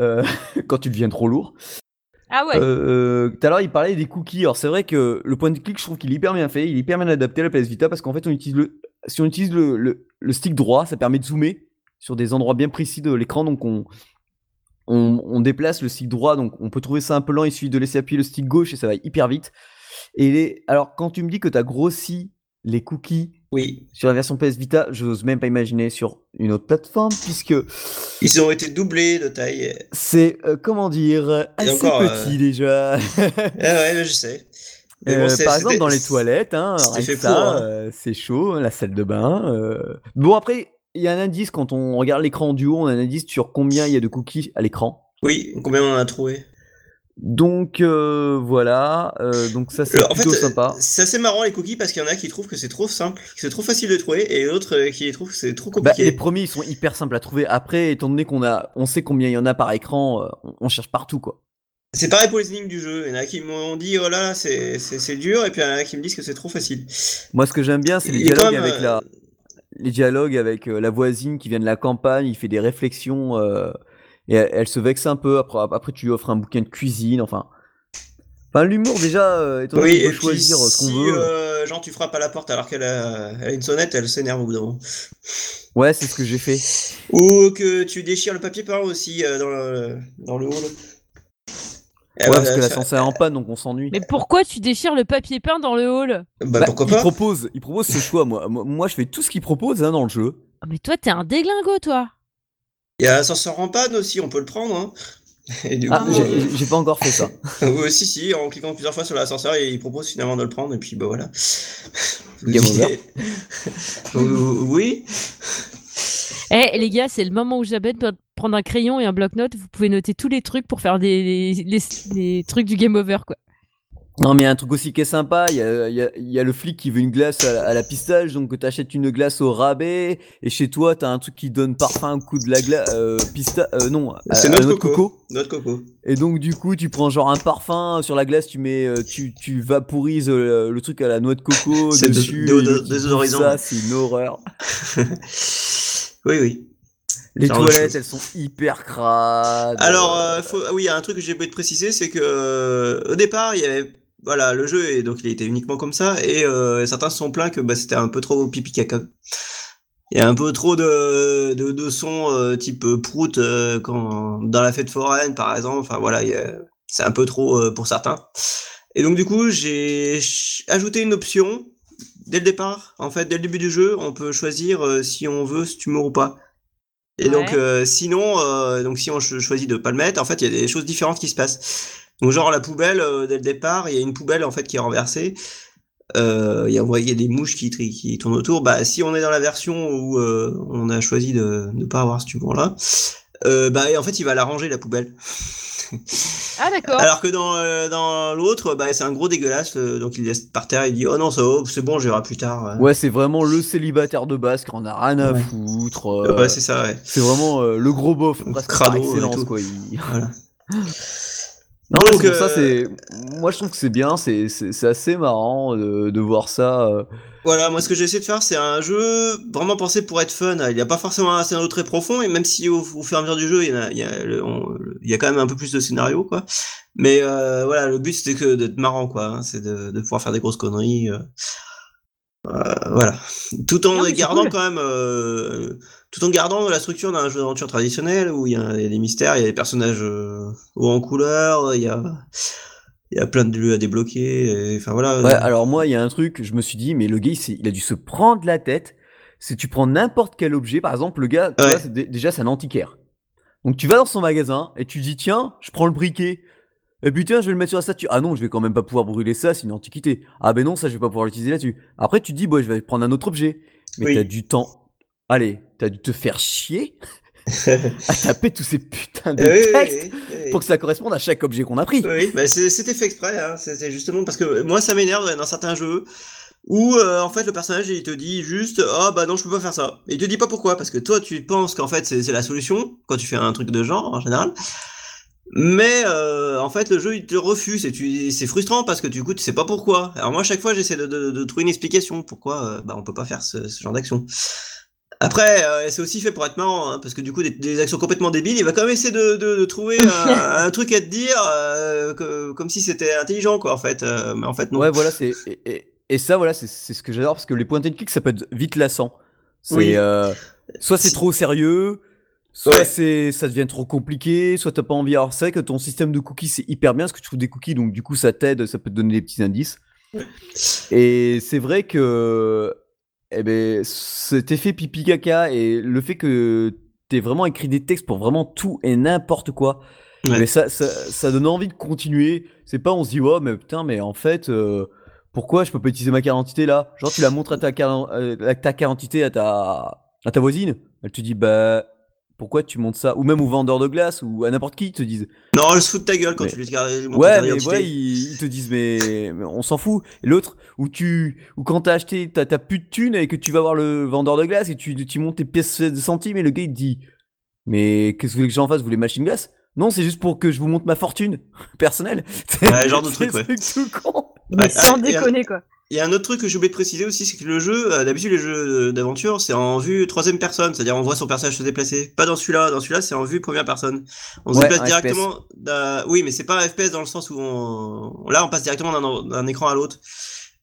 Euh, (laughs) quand tu deviens trop lourd. Ah ouais. Euh, tout à l'heure, il parlait des cookies. Alors, c'est vrai que le point de clic, je trouve qu'il est hyper bien fait. Il est hyper bien adapté à la PS Vita parce qu'en fait, on utilise le, si on utilise le, le- stick droit, ça permet de zoomer sur des endroits bien précis de l'écran. Donc, on, on, déplace le stick droit. Donc, on peut trouver ça un peu lent. Il suffit de laisser appuyer le stick gauche et ça va hyper vite. Et alors, quand tu me dis que tu as grossi les cookies Oui. sur la version PS Vita, je n'ose même pas imaginer sur une autre plateforme puisque Ils ont été doublés de taille. c'est, euh, comment dire, assez encore, euh, petit déjà. (laughs) Ah ouais, je sais. Mais bon, Euh, par exemple, dans les toilettes, hein, hein. c'est chaud, la salle de bain. Bon, après, il y a un indice quand on regarde l'écran du haut, on a un indice sur combien il y a de cookies à l'écran. Oui, combien on en a trouvé Donc euh, voilà, euh, donc ça c'est Euh, En fait, plutôt euh, sympa. c'est assez marrant les cookies parce qu'il y en a qui trouvent que c'est trop simple, que c'est trop facile de trouver, et d'autres euh, qui trouvent que c'est trop Bah, compliqué. les premiers ils sont hyper simples à trouver. Après, étant donné qu'on a, on sait combien il y en a par écran, euh, on, cherche partout quoi. C'est pareil pour les énigmes du jeu. Il y en a qui m'ont dit, oh là, c'est c'est- c'est dur, et puis il y en a qui me disent que c'est trop facile. Moi, ce que j'aime bien, c'est les dialogues même, avec la, les dialogues avec la voisine qui vient de la campagne. Il fait des réflexions euh, et elle, elle se vexe un peu. Après, après, tu lui offres un bouquin de cuisine. Enfin, enfin l'humour déjà. Euh, étant Oui, qu'on peut choisir euh, ce qu'on si, veut. euh, genre, tu frappes à la porte alors qu'elle a, elle a une sonnette, elle s'énerve au bout d'un moment. Ouais, c'est ce que j'ai fait. Ou que tu déchires le papier peint aussi euh, dans, le, dans le hall. Ouais, bah, parce que ça- l'ascenseur est en panne, donc on s'ennuie. Mais pourquoi tu déchires le papier peint dans le hall? Bah, Bah, pourquoi il pas propose, il propose ce choix. Moi, moi, moi, je fais tout ce qu'il propose hein, dans le jeu. Ah, Mais toi, t'es un déglingo, toi. Il y a l'ascenseur en panne aussi, on peut le prendre. Hein. (laughs) Et du Ah, coup, j'ai- euh, j'ai pas encore fait ça. (laughs) ouais, si, si, en cliquant plusieurs fois sur l'ascenseur, il propose finalement de le prendre, et puis bah voilà. Game over. (laughs) oui. Eh, les gars, c'est le moment où j'appelle pour prendre un crayon et un bloc-notes. Vous pouvez noter tous les trucs pour faire des, les, les- les trucs du game over, quoi. Non, mais il y a un truc aussi qui est sympa. Il y a, y a- y a le flic qui veut une glace à, la- à la pistache, donc tu achètes une glace au rabais. Et chez toi, t'as un truc qui donne parfum au coup de la glace. Euh, pista euh, non, C'est notre noix de coco. Notre coco. Et donc, du coup, tu prends genre un parfum sur la glace, tu mets, euh, tu, tu vaporises euh, le truc à la noix de coco (laughs) de- dessus. de- Ça, c'est une horreur. (laughs) Oui, oui. Les toilettes, elles sont hyper crades. Alors, euh, faut... oui, il y a un truc que j'ai oublié de préciser, c'est que euh, au départ, il y avait voilà le jeu et donc il était uniquement comme ça et euh, certains se sont plaints que bah, c'était un peu trop pipi caca. Il y a un peu trop de, de, de sons euh, type euh, prout euh, quand dans la fête foraine par exemple. Enfin voilà, c'est un peu trop pour certains. Et donc du coup, j'ai ajouté une option dès le départ. En fait, dès le début du jeu, on peut choisir si on veut ce humour ou pas. Et Ouais. donc sinon, donc si on ch- choisit de pas le mettre, en fait, il y a des choses différentes qui se passent. Donc genre la poubelle, euh, dès le départ, il y a une poubelle en fait qui est renversée. Euh, Il y, a, il y a des mouches qui, qui tournent autour. Bah si on est dans la version où euh, on a choisi de ne pas avoir ce humour-là, euh, bah et en fait il va la ranger la poubelle. (laughs) Ah, d'accord. Alors que dans, euh, dans l'autre, bah, c'est un gros dégueulasse, euh, donc il laisse par terre, il dit oh non ça va, c'est bon, je verrai plus tard. euh. Ouais, c'est vraiment le célibataire de base qui en a rien à Ouais. foutre. Ouais, c'est ça, ouais. c'est vraiment euh, le gros bof, Crado excellence, tout. quoi. il- Voilà. (laughs) (laughs) Non, Donc, ça, euh, c'est. Moi, je trouve que c'est bien, c'est assez marrant de, de voir ça. euh. Voilà, moi ce que j'ai essayé de faire, c'est un jeu vraiment pensé pour être fun. Il n'y a pas forcément un scénario très profond, et même si au, au fur et à mesure du jeu, il y, en a, il y, a, le- on- il y a quand même un peu plus de scénario, quoi. Mais euh, voilà, le but c'était que d'être marrant, quoi. hein. C'est de, de pouvoir faire des grosses conneries. euh. Euh, voilà. Tout en Non, gardant cool. quand même, euh, tout en gardant la structure d'un jeu d'aventure traditionnel où il y, a il y a des mystères, il y a des personnages euh, hauts en couleur, il y a, il y a plein de lieux à débloquer. Enfin voilà. Ouais, alors moi, il y a un truc, je me suis dit, mais le gars, il, a dû se prendre la tête. Si tu prends n'importe quel objet, par exemple, le gars, Ouais. vois, déjà, c'est un antiquaire. Donc tu vas dans son magasin et tu dis, tiens, je prends le briquet. Et puis tiens, je vais le mettre sur la statue. Ah non, je vais quand même pas pouvoir brûler ça, c'est une antiquité. Ah ben non, ça, je vais pas pouvoir l'utiliser là-dessus. Après, tu te dis, bon, je vais prendre un autre objet. Mais Oui. t'as du temps. Allez, t'as dû te faire chier (laughs) à taper tous ces putains de oui, textes oui, oui, oui. pour que ça corresponde à chaque objet qu'on a pris. Oui, bah c'est- c'était fait exprès, hein. C'était justement parce que moi ça m'énerve dans certains jeux où euh, en fait le personnage il te dit juste ah bah non je peux pas faire ça. Et il te dit pas pourquoi parce que toi tu penses qu'en fait c'est c'est la solution quand tu fais un truc de genre en général. Mais euh, en fait le jeu il te refuse et c'est frustrant parce que du coup tu sais pas pourquoi. Alors moi à chaque fois j'essaie de, de, de trouver une explication pourquoi euh, bah on peut pas faire ce, ce genre d'action. Après, euh, c'est aussi fait pour être marrant, hein, parce que du coup, des, des actions complètement débiles, il va quand même essayer de, de, de trouver (laughs) un, un truc à te dire, euh, que- comme si c'était intelligent, quoi, en fait. Euh, mais en fait, non. Ouais, voilà, c'est et, et- et ça, voilà, c'est ce que j'adore parce que les point and click, ça peut être vite lassant. Oui. euh, soit c'est trop sérieux, soit Ouais. c'est ça devient trop compliqué, soit t'as pas envie. Alors c'est vrai que ton système de cookies c'est hyper bien parce que tu trouves des cookies, donc du coup ça t'aide, ça peut te donner des petits indices. Et c'est vrai que eh ben, cet effet pipi caca et le fait que t'aies vraiment écrit des textes pour vraiment tout et n'importe quoi, Ouais. mais ça, ça, ça donne envie de continuer. C'est pas on se dit, oh, mais putain, mais en fait, euh, pourquoi je peux pas utiliser ma carte d'identité là? Genre, tu la montres à ta, carte- euh, à ta carte d'identité à ta, à ta voisine. Elle te dit, bah, pourquoi tu montres ça? Ou même au vendeur de glace ou à n'importe qui, ils te disent. Non, je se fout de ta gueule quand Mais- tu lui mon Ouais, mais ouais, ils, ils te disent, mais, mais on s'en fout. Et l'autre, où tu, ou quand t'as acheté, t'as t'as plus de thunes et que tu vas voir le vendeur de glace et tu, tu montes tes pièces de centimes et le gars il te dit, mais qu'est-ce que vous voulez que j'en fasse? Vous voulez machine glace? Non, c'est juste pour que je vous montre ma fortune (laughs) personnelle. Ouais, genre de (laughs) truc, ouais. tout con. Mais Ouais, sans déconner, quoi. Il y a un autre truc que j'ai oublié de préciser aussi, c'est que le jeu, euh, d'habitude les jeux d'aventure, c'est en vue troisième personne, c'est-à-dire on voit son personnage se déplacer. Pas dans celui-là, dans celui-là c'est en vue première personne. On se déplace directement. Oui, mais c'est pas un FPS dans le sens où on... là on passe directement d'un écran à l'autre.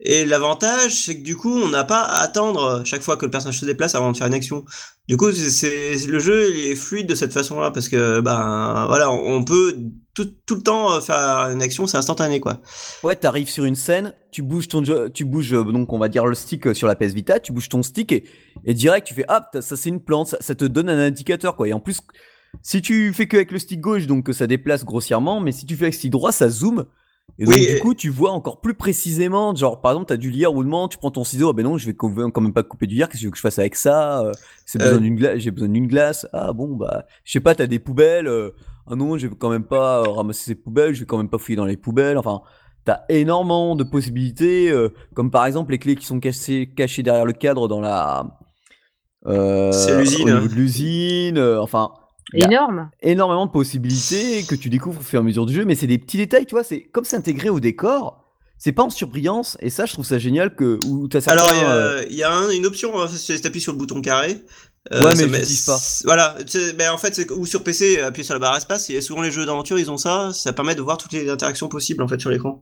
Et l'avantage, c'est que du coup, on n'a pas à attendre chaque fois que le personnage se déplace avant de faire une action. Du coup, c'est le jeu il est fluide de cette façon-là parce que ben voilà, on peut tout, tout le temps euh, faire une action, c'est instantané quoi. Ouais, t'arrives sur une scène, tu bouges ton, tu bouges euh, donc on va dire le stick euh, sur la PS Vita, tu bouges ton stick et, et direct tu fais ah t'as- ça c'est une plante, ça, te donne un indicateur quoi. Et en plus, si tu fais que avec le stick gauche donc ça déplace grossièrement, mais si tu fais avec le stick droit ça zoome. Et donc Oui, du coup tu vois encore plus précisément, genre par exemple t'as du lierre roulement, tu prends ton ciseau, ah ben non je vais quand même pas couper du lierre, qu'est-ce que tu veux que je fasse avec ça Euh, Euh, besoin d'une glace, j'ai besoin d'une glace. Ah bon bah je sais pas, t'as des poubelles. euh, ah non, je vais quand même pas ramasser ces poubelles, je vais quand même pas fouiller dans les poubelles. Enfin, t'as énormément de possibilités, euh, comme par exemple les clés qui sont cachées, cachées derrière le cadre dans la. euh, C'est l'usine, hein. l'usine. euh, enfin, Énorme. énormément de possibilités que tu découvres au fur et à mesure du jeu, mais c'est des petits détails, tu vois. C'est comme c'est intégré au décor. C'est pas en surbrillance, et ça, je trouve ça génial que. Où t'as certains, Alors, il y a, euh, il y a un- une option, hein, c'est t'appuies sur le bouton carré. Euh, Ouais, mais je pas. Voilà, ben, en fait, ou sur PC, appuyer sur la barre espace, et souvent les jeux d'aventure, ils ont ça, ça permet de voir toutes les interactions possibles, en fait, sur l'écran.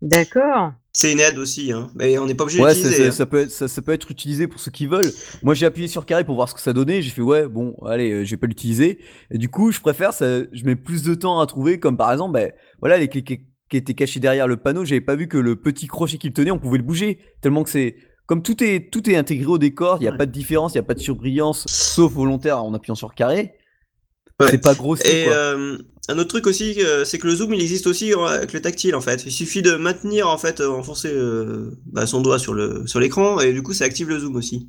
D'accord. C'est une aide aussi, hein, mais on n'est pas obligé Ouais, d'utiliser. ça, hein. ça, ça peut être, ça, ça peut être utilisé pour ceux qui veulent. Moi, j'ai appuyé sur carré pour voir ce que ça donnait. J'ai fait, ouais, bon, allez, euh, je vais pas l'utiliser. Et du coup, je préfère, ça, je mets plus de temps à trouver, comme par exemple, ben, voilà, les clés qui, qui étaient cachées derrière le panneau, j'avais pas vu que le petit crochet qui le tenait, on pouvait le bouger. Tellement que c'est, comme tout est, tout est intégré au décor, il y a Ouais. pas de différence, il y a pas de surbrillance, sauf volontaire en appuyant sur carré. Ouais. C'est pas grossier, Et quoi. euh, un autre truc aussi, euh, c'est que le zoom, il existe aussi euh, avec le tactile, en fait. Il suffit de maintenir, en fait, enfoncer euh, bah, son doigt sur le sur l'écran, et du coup, ça active le zoom aussi.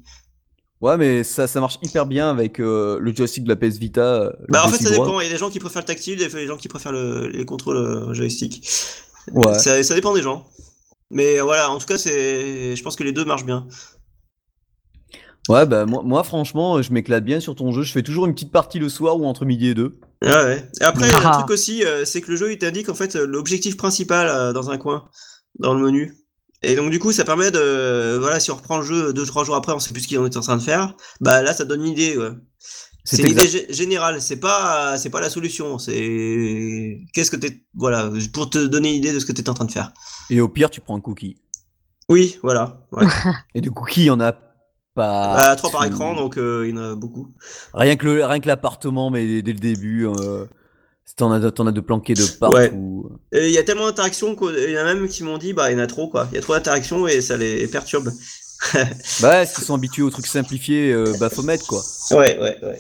Ouais, mais ça, ça marche hyper bien avec euh, le joystick de la PS Vita. Bah, en fait, ça droit. dépend. Il y a des gens qui préfèrent le tactile, a des gens qui préfèrent le- les contrôles joystick. Ouais. Ça, ça dépend des gens. Mais voilà, en tout cas, c'est, je pense que les deux marchent bien. Ouais, bah moi, moi, franchement, je m'éclate bien sur ton jeu. Je fais toujours une petite partie le soir ou entre midi et deux. Ouais, ouais. Et après, il y Ah. truc aussi, euh, c'est que le jeu, il t'indique en fait euh, l'objectif principal euh, dans un coin, dans le menu. Et donc, du coup, ça permet de, voilà, si on reprend le jeu deux, trois jours après, on sait plus ce qu'on est en train de faire, bah là, ça donne une idée, ouais. C'est une idée gé- générale, c'est pas, c'est pas la solution, c'est, qu'est-ce que t'es, voilà, pour te donner une idée de ce que t'es en train de faire. Et au pire, tu prends un cookie. Oui, voilà. ouais. (laughs) Et du coup, qui en a pas Ah, trois par écran, donc euh, il y en a beaucoup. Rien que le, rien que l'appartement, mais dès, le début, euh, t'en as, t'en as de planqués de partout. Il y a tellement d'interactions qu'il y en a même qui m'ont dit, bah, il y en a trop, quoi. Il y a trop d'interactions et ça les perturbe. (laughs) Bah, ouais, qu'ils sont habitués aux trucs simplifiés, euh, Baphomet, quoi. Ouais, ouais, ouais.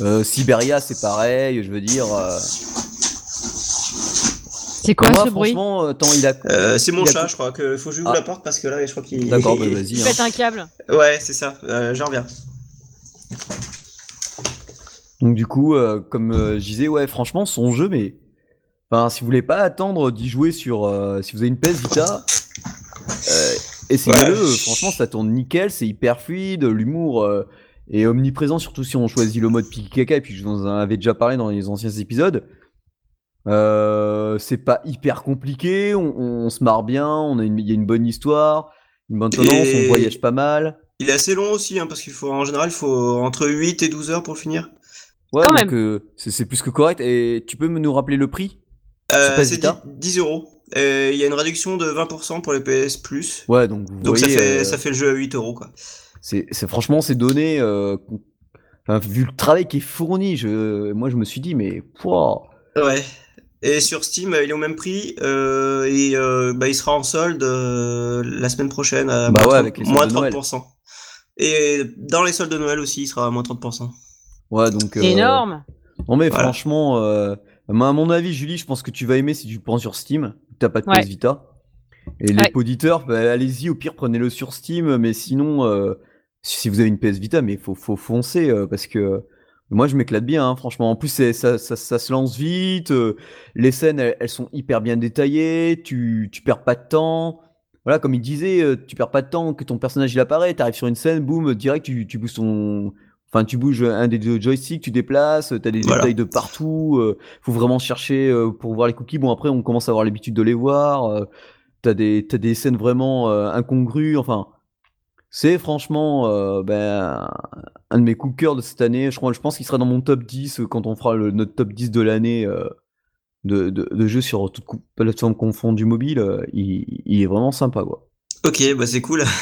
Euh, Siberia, c'est pareil, je veux dire. euh, C'est quoi moi, ce bruit franchement, euh, attends, il a. Euh, c'est mon il a- chat, je crois que faut que j'ouvre Ah. la porte parce que là, je crois qu'il. D'accord, (laughs) bah, vas-y. Tu hein. un câble. Ouais, c'est ça. Euh, J'en reviens. Donc du coup, euh, comme euh, je disais, ouais, franchement, son jeu, mais enfin, si vous voulez pas attendre d'y jouer sur, euh, si vous avez une PS Vita, euh, essayez-le. Ouais. Franchement, ça tourne nickel, c'est hyper fluide, l'humour euh, est omniprésent, surtout si on choisit le mode pique caca. Et puis je vous en avais déjà parlé dans les anciens épisodes. Euh, c'est pas hyper compliqué, on, on se marre bien, on a une, il y a une bonne histoire, une bonne tendance, Et- on voyage pas mal. Il est assez long aussi, hein, parce qu'il faut, en général, il faut entre 8 et 12 heures pour finir. Ouais, Quand donc même. euh, c'est c'est plus que correct. Et tu peux me nous rappeler le prix? Euh, pas c'est Vita? 10, 10 euros. Il y a une réduction de 20% pour les PS Plus. Ouais, donc vous Donc voyez, ça, fait, euh, ça fait le jeu à 8 euros, quoi. c'est c'est- franchement ces données. euh, qu'on- enfin, vu le travail qui est fourni, je, moi je me suis dit mais pouah, Ouais. Et sur Steam, euh, il est au même prix. euh, et euh, bah, il sera en solde euh, la semaine prochaine à Bah moins, ouais, 30, avec les soldes moins de Noël. 30%. Et dans les soldes de Noël aussi, il sera à moins 30%. ouais donc. euh, C'est énorme. Non mais Voilà. franchement, euh, à mon avis, Julie, je pense que tu vas aimer si tu le prends sur Steam. T'as pas de Ouais. PS Vita. Et les Ouais. auditeurs, bah, allez-y, au pire prenez-le sur Steam. Mais sinon, euh, si vous avez une PS Vita, mais faut faut foncer euh, parce que. Moi, je m'éclate bien, hein, franchement. En plus, ça, ça, ça se lance vite. euh, les scènes, elles, elles sont hyper bien détaillées. Tu, tu perds pas de temps. Voilà, comme il disait, euh, tu perds pas de temps que ton personnage il apparaît. T'arrives sur une scène, boum, direct, tu, tu bouges ton. Enfin, tu bouges un des deux joysticks, tu déplaces, t'as des Voilà. détails de partout. euh, faut vraiment chercher pour voir les cookies. Bon, après, on commence à avoir l'habitude de les voir. t'as des, t'as des scènes vraiment incongrues. Enfin, c'est franchement euh, ben, un de mes coups de cœur de cette année. Je, crois, je pense qu'il sera dans mon top 10 euh, quand on fera le, notre top 10 de l'année euh, de, de, de jeux sur toutes cou- plateformes confondues mobile. euh, il, il est vraiment sympa, quoi. Ok, bah c'est cool. (laughs)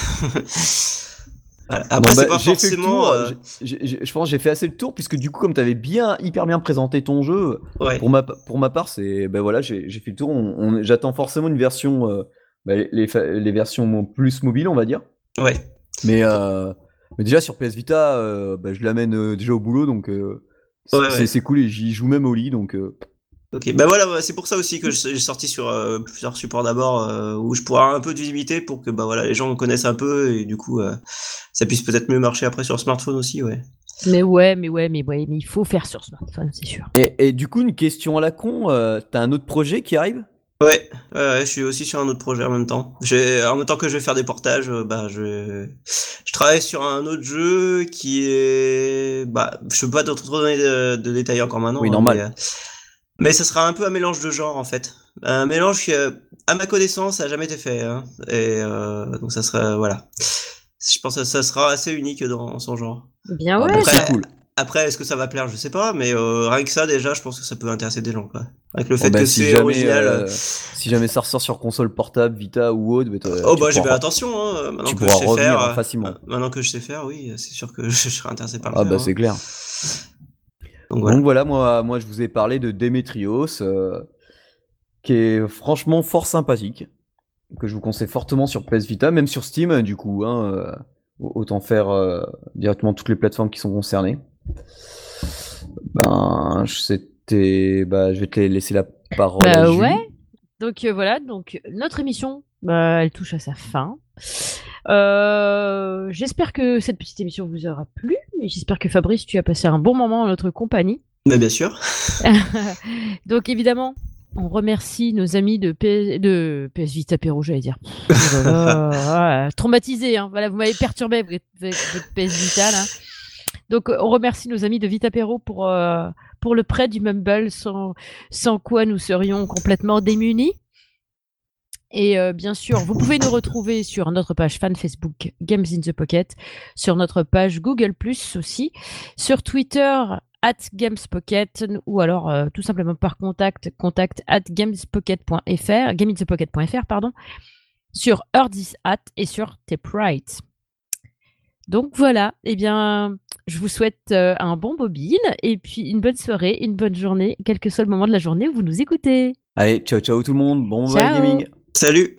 Voilà. Après, c'est bah, pas j'ai fait le forcément. euh, je pense que j'ai fait assez le tour puisque du coup comme tu avais bien hyper bien présenté ton jeu ouais. pour ma pour ma part c'est ben voilà j'ai fait le tour On- on- j'attends forcément une version ben, les, les versions plus mobiles on va dire Ouais. Mais euh, mais déjà sur PS Vita euh, ben, je l'amène euh, déjà au boulot donc euh, c'est Ouais, ouais. cool et j'y joue même au lit donc euh, Ok, bah voilà, bah, c'est pour ça aussi que j'ai sorti sur euh, plusieurs supports d'abord euh, où je pourrais un peu de visibilité pour que bah voilà les gens me connaissent un peu et du coup euh, ça puisse peut-être mieux marcher après sur smartphone aussi, ouais. Mais ouais, mais ouais, mais ouais, mais il faut faire sur smartphone, c'est sûr. et, et du coup une question à la con euh, t'as un autre projet qui arrive? Ouais, ouais, ouais, je suis aussi sur un autre projet en même temps. J'ai, en même temps que je vais faire des portages, euh, bah je, je travaille sur un autre jeu qui est, bah je peux pas trop trop donner de, de détails encore maintenant. Oui, hein, normal. Mais, euh, mais ça sera un peu un mélange de genres en fait, un mélange qui, euh, à ma connaissance, a jamais été fait. hein. Et euh, donc ça sera, voilà. Je pense que ça sera assez unique dans son genre. Bien Ah, ouais. bah, Après, c'est cool Après, est-ce que ça va plaire? Je sais pas, mais euh, rien que ça déjà, je pense que ça peut intéresser des gens, quoi. Avec le Bon, fait ben, que si c'est jamais, original. euh, si jamais ça ressort sur console portable Vita ou autre t'as- Oh bah j'ai fait attention hein, maintenant tu que je sais faire. hein, euh, facilement. euh, Maintenant que je sais faire, oui, c'est sûr que (laughs) je serai intéressé par le ah faire. bah hein. c'est clair Donc voilà. Donc voilà, moi, moi je vous ai parlé de Demetrios, euh, qui est franchement fort sympathique, que je vous conseille fortement sur PS Vita, même sur Steam, euh, du coup, hein, euh, autant faire euh, directement toutes les plateformes qui sont concernées. Ben, je- c'était, bah, je vais te laisser la parole. à Bah Julie. ouais. Donc euh, voilà, donc notre émission, bah, elle touche à sa fin. Euh, j'espère que cette petite émission vous aura plu. et J'espère que Fabrice, tu as passé un bon moment en notre compagnie. Mais bien sûr. (laughs) Donc évidemment, on remercie nos amis de, P... de PS Vita Perro, j'allais dire. Oh (laughs) traumatisé, hein. voilà, vous m'avez perturbé avec avec votre PS Vita là. Donc on remercie nos amis de Vita Perro pour, euh, pour le prêt du Mumble, sans, quoi nous serions complètement démunis. Et euh, bien sûr, vous pouvez nous retrouver sur notre page fan Facebook Games in the Pocket, sur notre page Google Plus aussi, sur Twitter at gamespocket ou alors euh, tout simplement par contact contact at gamespocket.fr gameinthepocket.fr pardon sur Hat et sur Taprite. Donc voilà, eh bien, je vous souhaite euh, un bon mobile et puis une bonne soirée, une bonne journée, quel que soit le moment de la journée où vous nous écoutez. Allez, ciao ciao tout le monde, bon Ciao. gaming. Salut